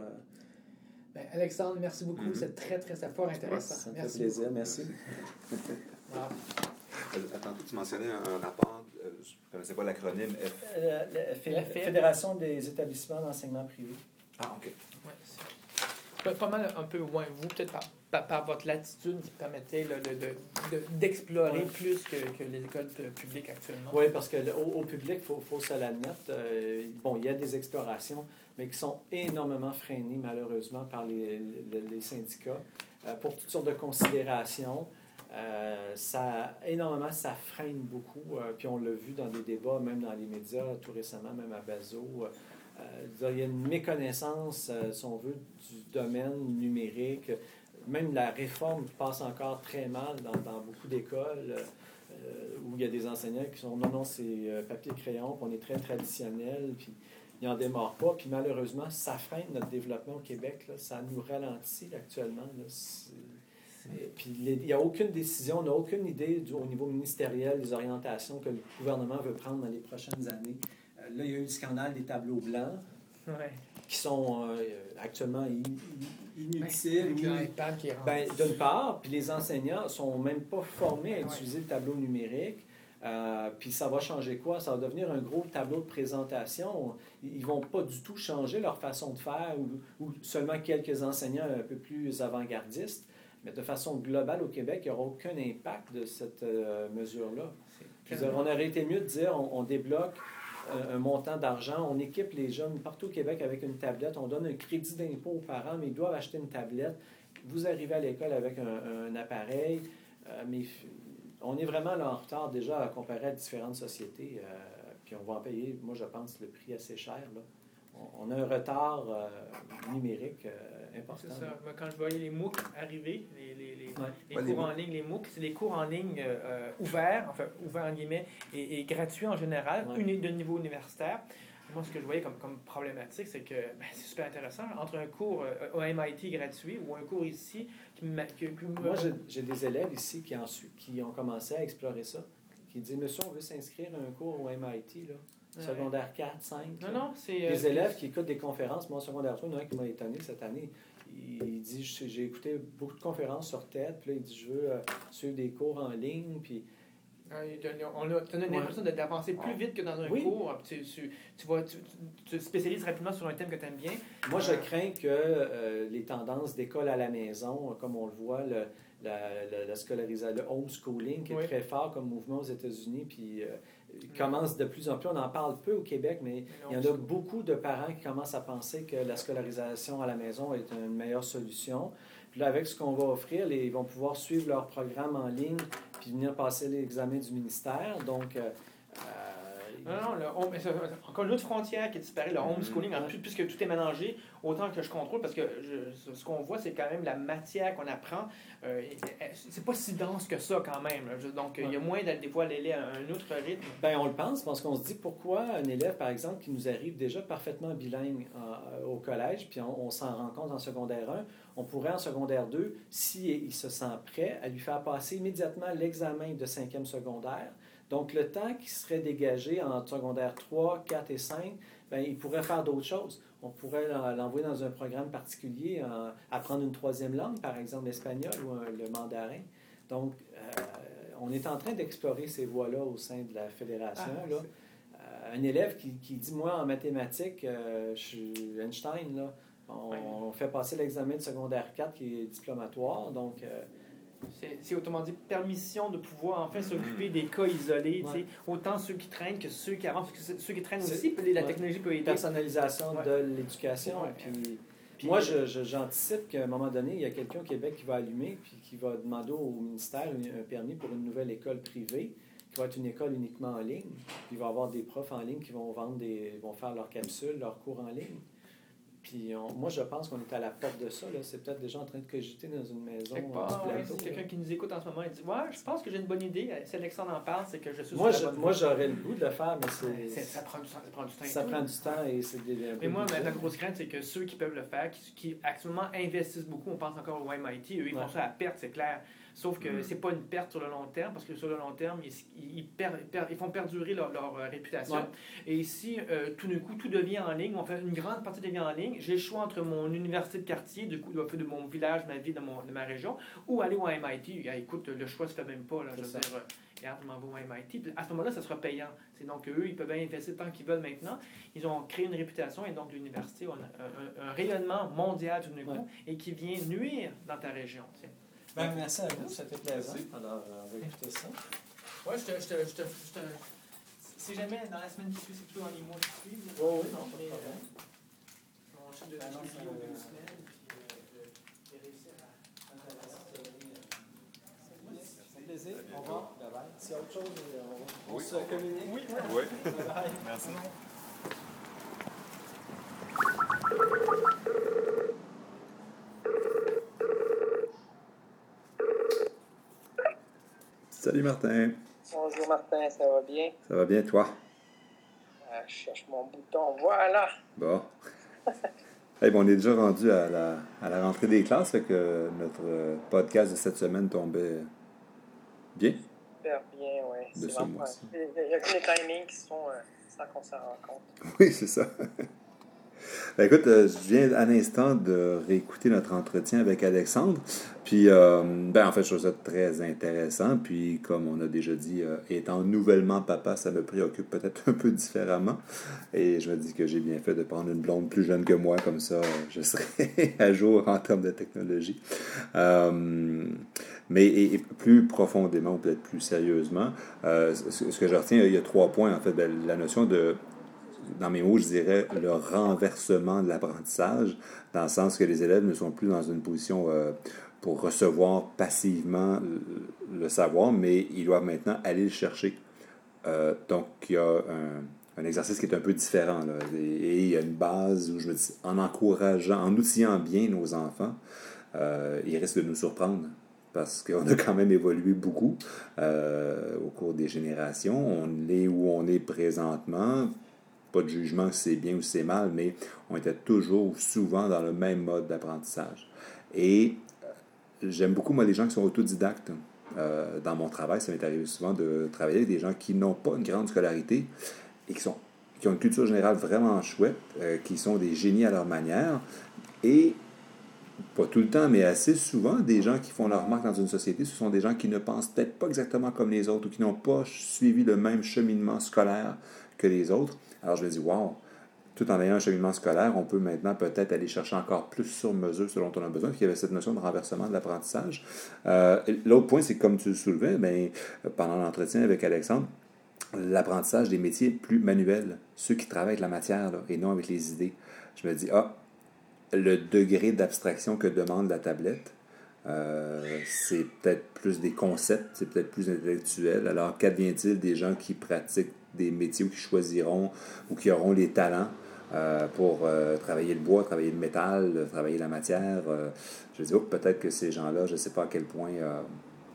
Ben, Alexandre, merci beaucoup. Mm-hmm. C'est très, très, fort intéressant. Ça me fait plaisir. Merci. Euh, attends, tu mentionnais un, rapport, euh, je ne connaissais pas l'acronyme F... Euh, la, Fédération des établissements d'enseignement privé. Ah, OK. Ouais, pas mal un peu moins. Vous, peut-être par, par, votre latitude, qui permettait d'explorer plus que, que, les écoles publiques actuellement. Oui, parce qu'au au public, il faut, faut se l'admettre. bon, il y a des explorations, mais qui sont énormément freinées, malheureusement, par les, syndicats pour toutes sortes de considérations. Euh, ça, énormément, ça freine beaucoup. Euh, puis on l'a vu dans des débats, même dans les médias, tout récemment, même à Bazo. Euh, il y a une méconnaissance, si on veut, du domaine numérique. Même la réforme passe encore très mal dans, dans beaucoup d'écoles où il y a des enseignants qui sont non, non, c'est papier crayon, puis on est très traditionnel, puis ils n'en démarrent pas. Puis malheureusement, ça freine notre développement au Québec. Là. Ça nous ralentit actuellement. Là. Puis il n'y a aucune décision, on n'a aucune idée du, au niveau ministériel des orientations que le gouvernement veut prendre dans les prochaines années. Euh, là, il y a eu le scandale des tableaux blancs. qui sont euh, actuellement inutiles. Ben, D'une part, puis les enseignants ne sont même pas formés à utiliser le tableau numérique. Euh, puis ça va changer quoi? Ça va devenir un gros tableau de présentation. Ils vont pas du tout changer leur façon de faire ou, seulement quelques enseignants un peu plus avant-gardistes. Mais de façon globale au Québec, il n'y aura aucun impact de cette euh, mesure-là. On aurait été mieux de dire on, débloque euh, un montant d'argent, on équipe les jeunes partout au Québec avec une tablette, on donne un crédit d'impôt aux parents, mais ils doivent acheter une tablette. Vous arrivez à l'école avec un, appareil, euh, mais on est vraiment là en retard déjà à comparer à différentes sociétés. puis on va en payer, moi je pense, le prix assez cher. Là on a un retard euh, numérique euh, important. C'est ça. Quand je voyais les MOOC arriver, les, les, les, cours en ligne, les MOOC, c'est des cours en ligne euh, ouverts, enfin ouverts en guillemets, et, gratuits en général, de niveau universitaire. Moi, ce que je voyais comme, comme problématique, c'est que ben, c'est super intéressant. Entre un cours au MIT gratuit ou un cours ici qui, Moi, j'ai des élèves ici qui, qui ont commencé à explorer ça, qui disent Monsieur, on veut s'inscrire à un cours au MIT. Là secondaire 4, 5. Non, non, c'est. Des euh, élèves qui écoutent des conférences. Moi, en secondaire 3, il y en a un qui m'a étonné cette année. Il dit J'ai écouté beaucoup de conférences sur TED, puis là, il dit Je veux euh, suivre des cours en ligne, puis Euh, On a, l'impression de- d'avancer plus vite que dans un Oui. cours. Tu, tu, tu, vois, tu, te spécialises rapidement sur un thème que tu aimes bien. Moi, je Euh, crains que euh, les tendances d'école à la maison, comme on le voit, le, la, la, le homeschooling, qui est Oui. très fort comme mouvement aux États-Unis, puis euh, il commence de plus en plus, on en parle peu au Québec, mais il y en a beaucoup de parents qui commencent à penser que la scolarisation à la maison est une meilleure solution. Puis là, avec ce qu'on va offrir, les- ils vont pouvoir suivre leur programme en ligne, puis venir passer l'examen du ministère. Donc, euh, euh, Non, non, le home- encore une autre frontière qui disparaît, le homeschooling, en plus, puisque tout est mélangé, autant que je contrôle, parce que je- ce qu'on voit, c'est quand même la matière qu'on apprend, euh, c'est pas si dense que ça quand même. Donc, il y a moins de des fois d'aller à un autre rythme. Ben, on le pense parce qu'on se dit pourquoi un élève, par exemple, qui nous arrive déjà parfaitement bilingue euh, au collège, puis on, on s'en rend compte en secondaire 1, on pourrait en secondaire 2, si il se sent prêt, à lui faire passer immédiatement l'examen de cinquième secondaire. Donc, le temps qui serait dégagé en secondaire 3, 4 et 5, ben, il pourrait faire d'autres choses. On pourrait l'en- l'envoyer dans un programme particulier, en- apprendre une troisième langue, par exemple l'espagnol ou un- le mandarin. Donc, euh, on est en train d'explorer ces voies-là au sein de la fédération. Ah, là. Euh, un élève qui, qui dit, moi, en mathématiques, euh, je suis Einstein, là, on, fait passer l'examen de secondaire 4 qui est diplomatoire. Donc, C'est autrement dit permission de pouvoir enfin s'occuper des cas isolés, tu sais. Ouais. autant ceux qui traînent que ceux qui avancent, parce que ceux qui traînent aussi, puis la ouais. technologie peut aider. personnalisation Ouais. de l'éducation. Ouais. Puis, Puis- moi, je- je- j'anticipe qu'à un moment donné, il y a quelqu'un au Québec qui va allumer puis qui va demander au ministère un un permis pour une nouvelle école privée, qui va être une école uniquement en ligne. Puis il va y avoir des profs en ligne qui vont vendre des, vont faire leurs capsules, leurs cours en ligne. Puis on- moi, je pense qu'on est à la porte de ça. C'est peut-être déjà en train de cogiter dans une maison. Euh, ouais, quelqu'un qui nous écoute en ce moment et dit Ouais, je pense que j'ai une bonne idée. Si Alexandre en parle, c'est que je suis Moi, sur je- la bonne moi, voie. j'aurais le goût de le faire, mais C'est- ça prend du temps. Ça prend du temps. et ça tout. prend du temps et c'est Mais moi, ma, grosse crainte, c'est que ceux qui peuvent le faire, qui, qui actuellement investissent beaucoup, on pense encore au MIT, eux, ils font Ouais. ça à perte, c'est clair. Sauf que Mm. c'est pas une perte sur le long terme, parce que sur le long terme, ils, ils, per- per- ils font perdurer leur, leur, euh, réputation. Ouais. Et si euh, tout d'un coup tout devient en ligne, on fait une grande partie devient en ligne, j'ai le choix entre mon université de quartier, du coup, de mon village, ma ville, de, mon, de ma région, ou aller au MIT. Ah, écoute, le choix se fait même pas. Là, je veux dire, euh, regarde, je m'en vais au MIT. Puis à ce moment-là, ça sera payant. C'est donc eux, ils peuvent investir tant qu'ils veulent maintenant. Ils ont créé une réputation et donc l'université a un, un- un rayonnement mondial tout d'un coup Ouais. et qui vient nuire dans ta région. Ben, merci à vous, c'était plaisant. Alors, euh, on va écouter ça. Ouais, je te, je te, je te, je te- Si jamais dans la semaine qui suit, c'est plutôt dans les mois qui suivent. Oh, oui, non, pas de mais, problème. euh, on cherche de ça- aux deux semaines, puis euh, de- de réussir à- C'est un plaisir. Au revoir. Bye bye. S'il y a autre chose, euh, on, Oui. se communique. Oui. Oui. Bye bye. Merci. Salut Martin, Bonjour Martin, ça va bien? ça va bien toi? Ah, je cherche mon bouton. Voilà! Bon. Hey, bon, on est déjà rendu à la, à la rentrée des classes, fait que notre euh, podcast de cette semaine tombait bien. Super bien, oui. Il y a que les timings qui sont euh, sans qu'on s'en rende compte. Oui, c'est ça. Ben, écoute, euh, je viens à l'instant de réécouter notre entretien avec Alexandre. Puis, euh, ben, en fait, je trouve ça très intéressant. Puis, comme on a déjà dit, euh, étant nouvellement papa, ça me préoccupe peut-être un peu différemment. Et je me dis que j'ai bien fait de prendre une blonde plus jeune que moi, comme ça, je serai à jour en termes de technologie. Mais plus profondément, peut-être plus sérieusement, ce, ce que je retiens, il y a trois points, en fait. Ben, la notion de dans mes mots, je dirais le renversement de l'apprentissage, dans le sens que les élèves ne sont plus dans une position euh, pour recevoir passivement le, savoir, mais ils doivent maintenant aller le chercher. Euh, donc, il y a un, exercice qui est un peu différent. Et, il y a une base où je me dis, en encourageant, en outillant bien nos enfants, euh, ils risquent de nous surprendre parce qu'on a quand même évolué beaucoup au cours des générations. On est où on est présentement. Pas de jugement c'est bien ou c'est mal, mais on était toujours souvent dans le même mode d'apprentissage. Et euh, j'aime beaucoup, moi, les gens qui sont autodidactes. Euh, dans mon travail, ça m'est arrivé souvent de travailler avec des gens qui n'ont pas une grande scolarité et qui sont qui ont une culture générale vraiment chouette, euh, qui sont des génies à leur manière, et pas tout le temps, mais assez souvent, des gens qui font leur remarque dans une société, ce sont des gens qui ne pensent peut-être pas exactement comme les autres ou qui n'ont pas suivi le même cheminement scolaire que les autres. Alors je me dis, wow, tout en ayant un cheminement scolaire, on peut maintenant peut-être aller chercher encore plus sur mesure selon dont on a besoin. Puis y avait cette notion de renversement de l'apprentissage. Euh, l'autre point, c'est comme tu le soulevais, ben, pendant l'entretien avec Alexandre, l'apprentissage des métiers plus manuels, ceux qui travaillent avec la matière et non avec les idées. Je me dis, ah, le degré d'abstraction que demande la tablette, euh, c'est peut-être plus des concepts, c'est peut-être plus intellectuel. Alors, qu'advient-il des gens qui pratiquent des métiers ou qui choisiront ou qui auront les talents euh, pour euh, travailler le bois, travailler le métal, travailler la matière? je dis, oh, peut-être que ces gens-là, je ne sais pas à quel point.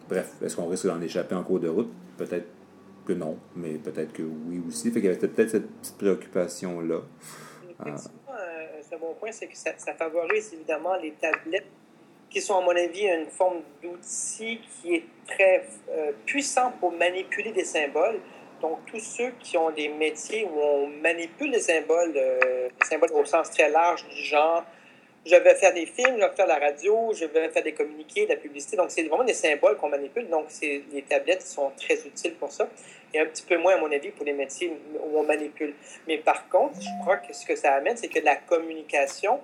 bref, est-ce qu'on risque d'en échapper en cours de route? Peut-être que non, mais peut-être que oui aussi. Fait qu'il y avait peut-être cette petite préoccupation-là. c'est un bon point, c'est que ça, favorise évidemment les tablettes qui sont, à mon avis, une forme d'outil qui est très euh, puissant pour manipuler des symboles. Donc, tous ceux qui ont des métiers où on manipule les symboles, euh, les symboles au sens très large du genre je vais faire des films, je vais faire la radio, je vais faire des communiqués, de la publicité. Donc, c'est vraiment des symboles qu'on manipule. Donc, les tablettes sont très utiles pour ça. Et un petit peu moins, à mon avis, pour les métiers où on manipule. Mais par contre, je crois que ce que ça amène, c'est que la communication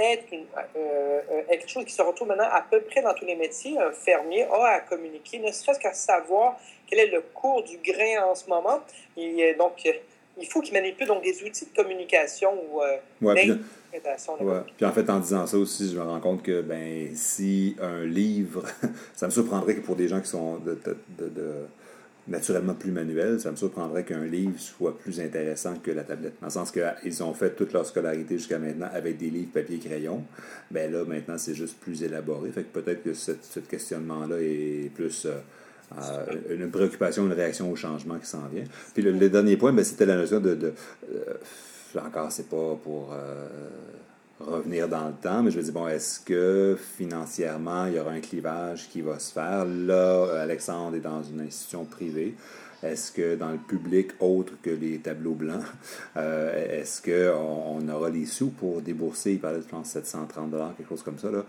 est, une, euh, euh, quelque chose qui se retrouve maintenant à peu près dans tous les métiers. Un fermier a à communiquer, ne serait-ce qu'à savoir quel est le cours du grain en ce moment. Et donc, il faut qu'il manipule donc des outils de communication ou euh, puis, en fait, en disant ça aussi, je me rends compte que ben si un livre, ça me surprendrait que pour des gens qui sont de, naturellement plus manuels, ça me surprendrait qu'un livre soit plus intéressant que la tablette. Dans le sens qu'ils ont fait toute leur scolarité jusqu'à maintenant avec des livres papier crayon. Ben là, maintenant, c'est juste plus élaboré. Fait que peut-être que ce, questionnement-là est plus. Euh, euh, une préoccupation, une réaction au changement qui s'en vient. Puis le, dernier point, ben, c'était la notion de, de euh, encore, c'est pas pour euh, revenir dans le temps, mais je me dis, bon, est-ce que financièrement, il y aura un clivage qui va se faire? Là, Alexandre est dans une institution privée. Est-ce que dans le public autre que les tableaux blancs, est-ce qu'on on aura les sous pour débourser, il parlait de, je pense, 730 quelque chose comme ça, là,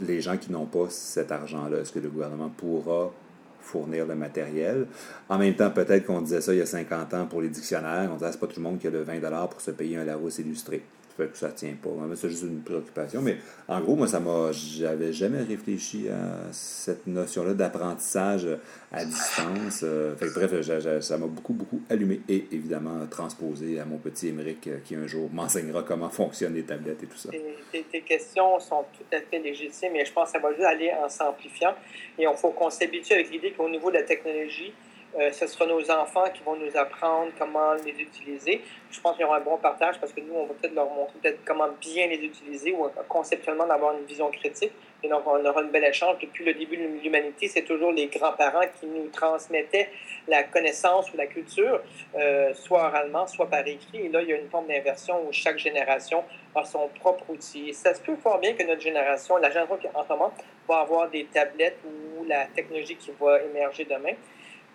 les gens qui n'ont pas cet argent-là, est-ce que le gouvernement pourra fournir le matériel? En même temps, peut-être qu'on disait ça il y a 50 ans pour les dictionnaires. On disait, ah, c'est pas tout le monde qui a le 20 pour se payer un Larousse illustré fait que ça tient pas. C'est juste une préoccupation. Mais en gros, moi, ça m'a. J'avais jamais réfléchi à cette notion-là d'apprentissage à distance. Euh, bref, ça m'a beaucoup, beaucoup allumé et évidemment transposé à mon petit Émeric euh, qui un jour m'enseignera comment fonctionnent les tablettes et tout ça. Tes, questions sont tout à fait légitimes, mais je pense que ça va juste aller en simplifiant. Et il faut qu'on s'habitue avec l'idée qu'au niveau de la technologie, euh, ce sera nos enfants qui vont nous apprendre comment les utiliser. Je pense qu'il y aura un bon partage parce que nous, on va peut-être leur montrer peut-être comment bien les utiliser ou conceptuellement d'avoir une vision critique. Et donc, on aura une belle échange. Depuis le début de l'humanité, c'est toujours les grands-parents qui nous transmettaient la connaissance ou la culture, euh, soit oralement, soit par écrit. Et là, il y a une forme d'inversion où chaque génération a son propre outil. Et ça se peut fort bien que notre génération, la génération qui en ce moment, va avoir des tablettes ou la technologie qui va émerger demain.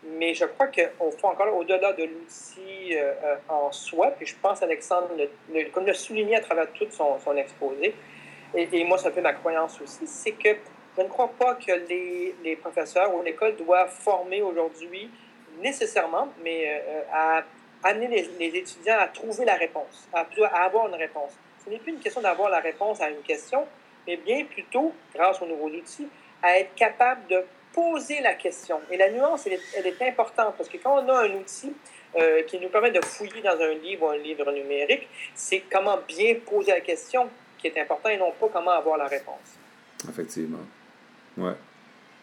Mais je crois qu'on faut encore au-delà de l'outil euh, euh, en soi, puis je pense Alexandre, le, comme l'a souligné à travers tout son, exposé, et, moi, ça fait ma croyance aussi, c'est que je ne crois pas que les, les professeurs ou l'école doivent former aujourd'hui nécessairement, mais euh, à amener les, étudiants à trouver la réponse, à, à avoir une réponse. Ce n'est plus une question d'avoir la réponse à une question, mais bien plutôt, grâce aux nouveaux outils, à être capable de poser la question. Et la nuance, elle est, elle est importante parce que quand on a un outil euh, qui nous permet de fouiller dans un livre ou un livre numérique, c'est comment bien poser la question qui est important et non pas comment avoir la réponse. Effectivement. Ouais.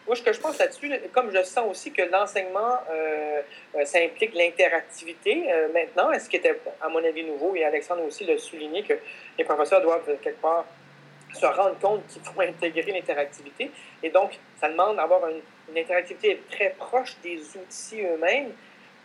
Moi, ce que je pense là-dessus, comme je sens aussi que l'enseignement, euh, euh, ça implique l'interactivité maintenant, ce qui était, à mon avis, nouveau, et Alexandre aussi l'a souligné, que les professeurs doivent quelque part se rendre compte qu'il faut intégrer l'interactivité. Et donc, ça demande d'avoir une, interactivité très proche des outils eux-mêmes.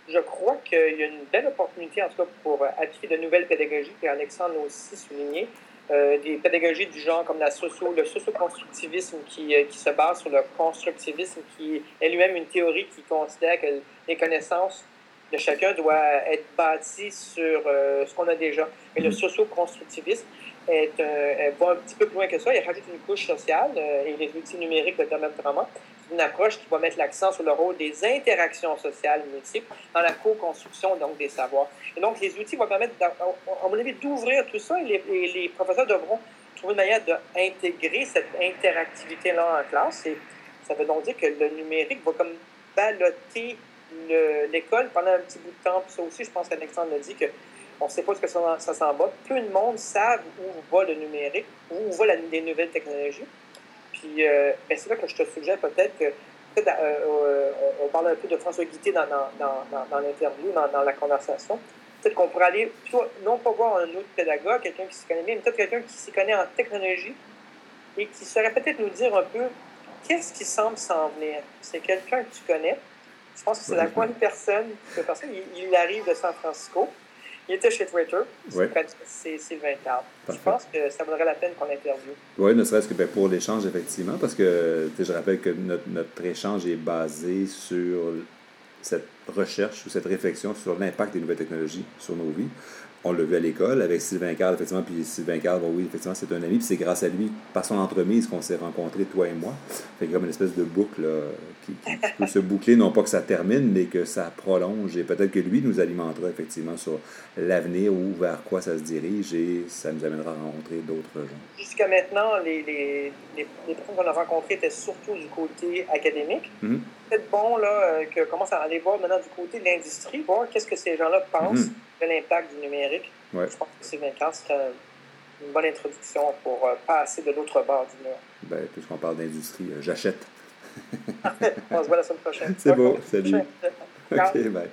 Je crois qu'il y a une belle opportunité, en tout cas, pour appliquer de nouvelles pédagogies, que Alexandre a aussi souligné. Euh, des pédagogies du genre comme la socio, le socio-constructivisme qui, euh, qui, se base sur le constructivisme, qui est lui-même une théorie qui considère que les connaissances de chacun doit être bâti sur ce qu'on a déjà. Mais le mm. socio-constructivisme est, va un petit peu plus loin que ça. Il rajoute une couche sociale et les outils numériques le permettent vraiment une approche qui va mettre l'accent sur le rôle des interactions sociales multiples dans la co-construction donc des savoirs. Et donc, les outils vont permettre, à mon avis, d'ouvrir tout ça et les, professeurs devront trouver une manière d'intégrer cette interactivité-là en classe. Et ça veut donc dire que le numérique va comme balloter l'école pendant un petit bout de temps. Puis ça aussi, je pense qu'Alexandre l'a dit que on ne sait pas ce que ça, s'en va. Peu de monde savent où va le numérique, où vont les nouvelles technologies. Puis euh, ben, c'est là que je te suggère peut-être que, peut euh, euh, on, parle un peu de François Guité dans, dans, dans, l'interview, dans, la conversation. Peut-être qu'on pourrait aller non pas voir un autre pédagogue, quelqu'un qui s'y connaît bien, mais peut-être quelqu'un qui s'y connaît en technologie et qui saurait peut-être nous dire un peu qu'est-ce qui semble s'en venir. C'est quelqu'un que tu connais. Je pense que c'est la bonne personne ça. il arrive de San Francisco. Il était chez Twitter. C'est Sylvain Carl. Je pense que ça vaudrait la peine qu'on interviewe. Oui, ne serait-ce que ben, pour l'échange, effectivement, parce que je rappelle que notre, notre échange est basé sur cette recherche ou cette réflexion sur l'impact des nouvelles technologies sur nos vies on l'a vu à l'école avec Sylvain Carl, effectivement. Puis Sylvain Carl, oui, effectivement, c'est un ami. Puis c'est grâce à lui, par son entremise, qu'on s'est rencontrés, toi et moi. Fait comme une espèce de boucle qui, peut se boucler, non pas que ça termine, mais que ça prolonge. Et peut-être que lui nous alimentera effectivement sur l'avenir ou vers quoi ça se dirige et ça nous amènera à rencontrer d'autres gens. Jusqu'à maintenant, les, les, les, personnes qu'on a rencontrées étaient surtout du côté académique. Mm C'est bon là, euh, que commence à aller voir maintenant du côté de l'industrie, voir qu'est-ce que ces gens-là pensent. Mhm l'impact du numérique. Je pense que c'est serait une bonne introduction pour euh, passer de l'autre bord du mur. Ben, puisqu'on parle d'industrie, euh, On se voit la semaine prochaine. C'est beau, salut. OK, bye.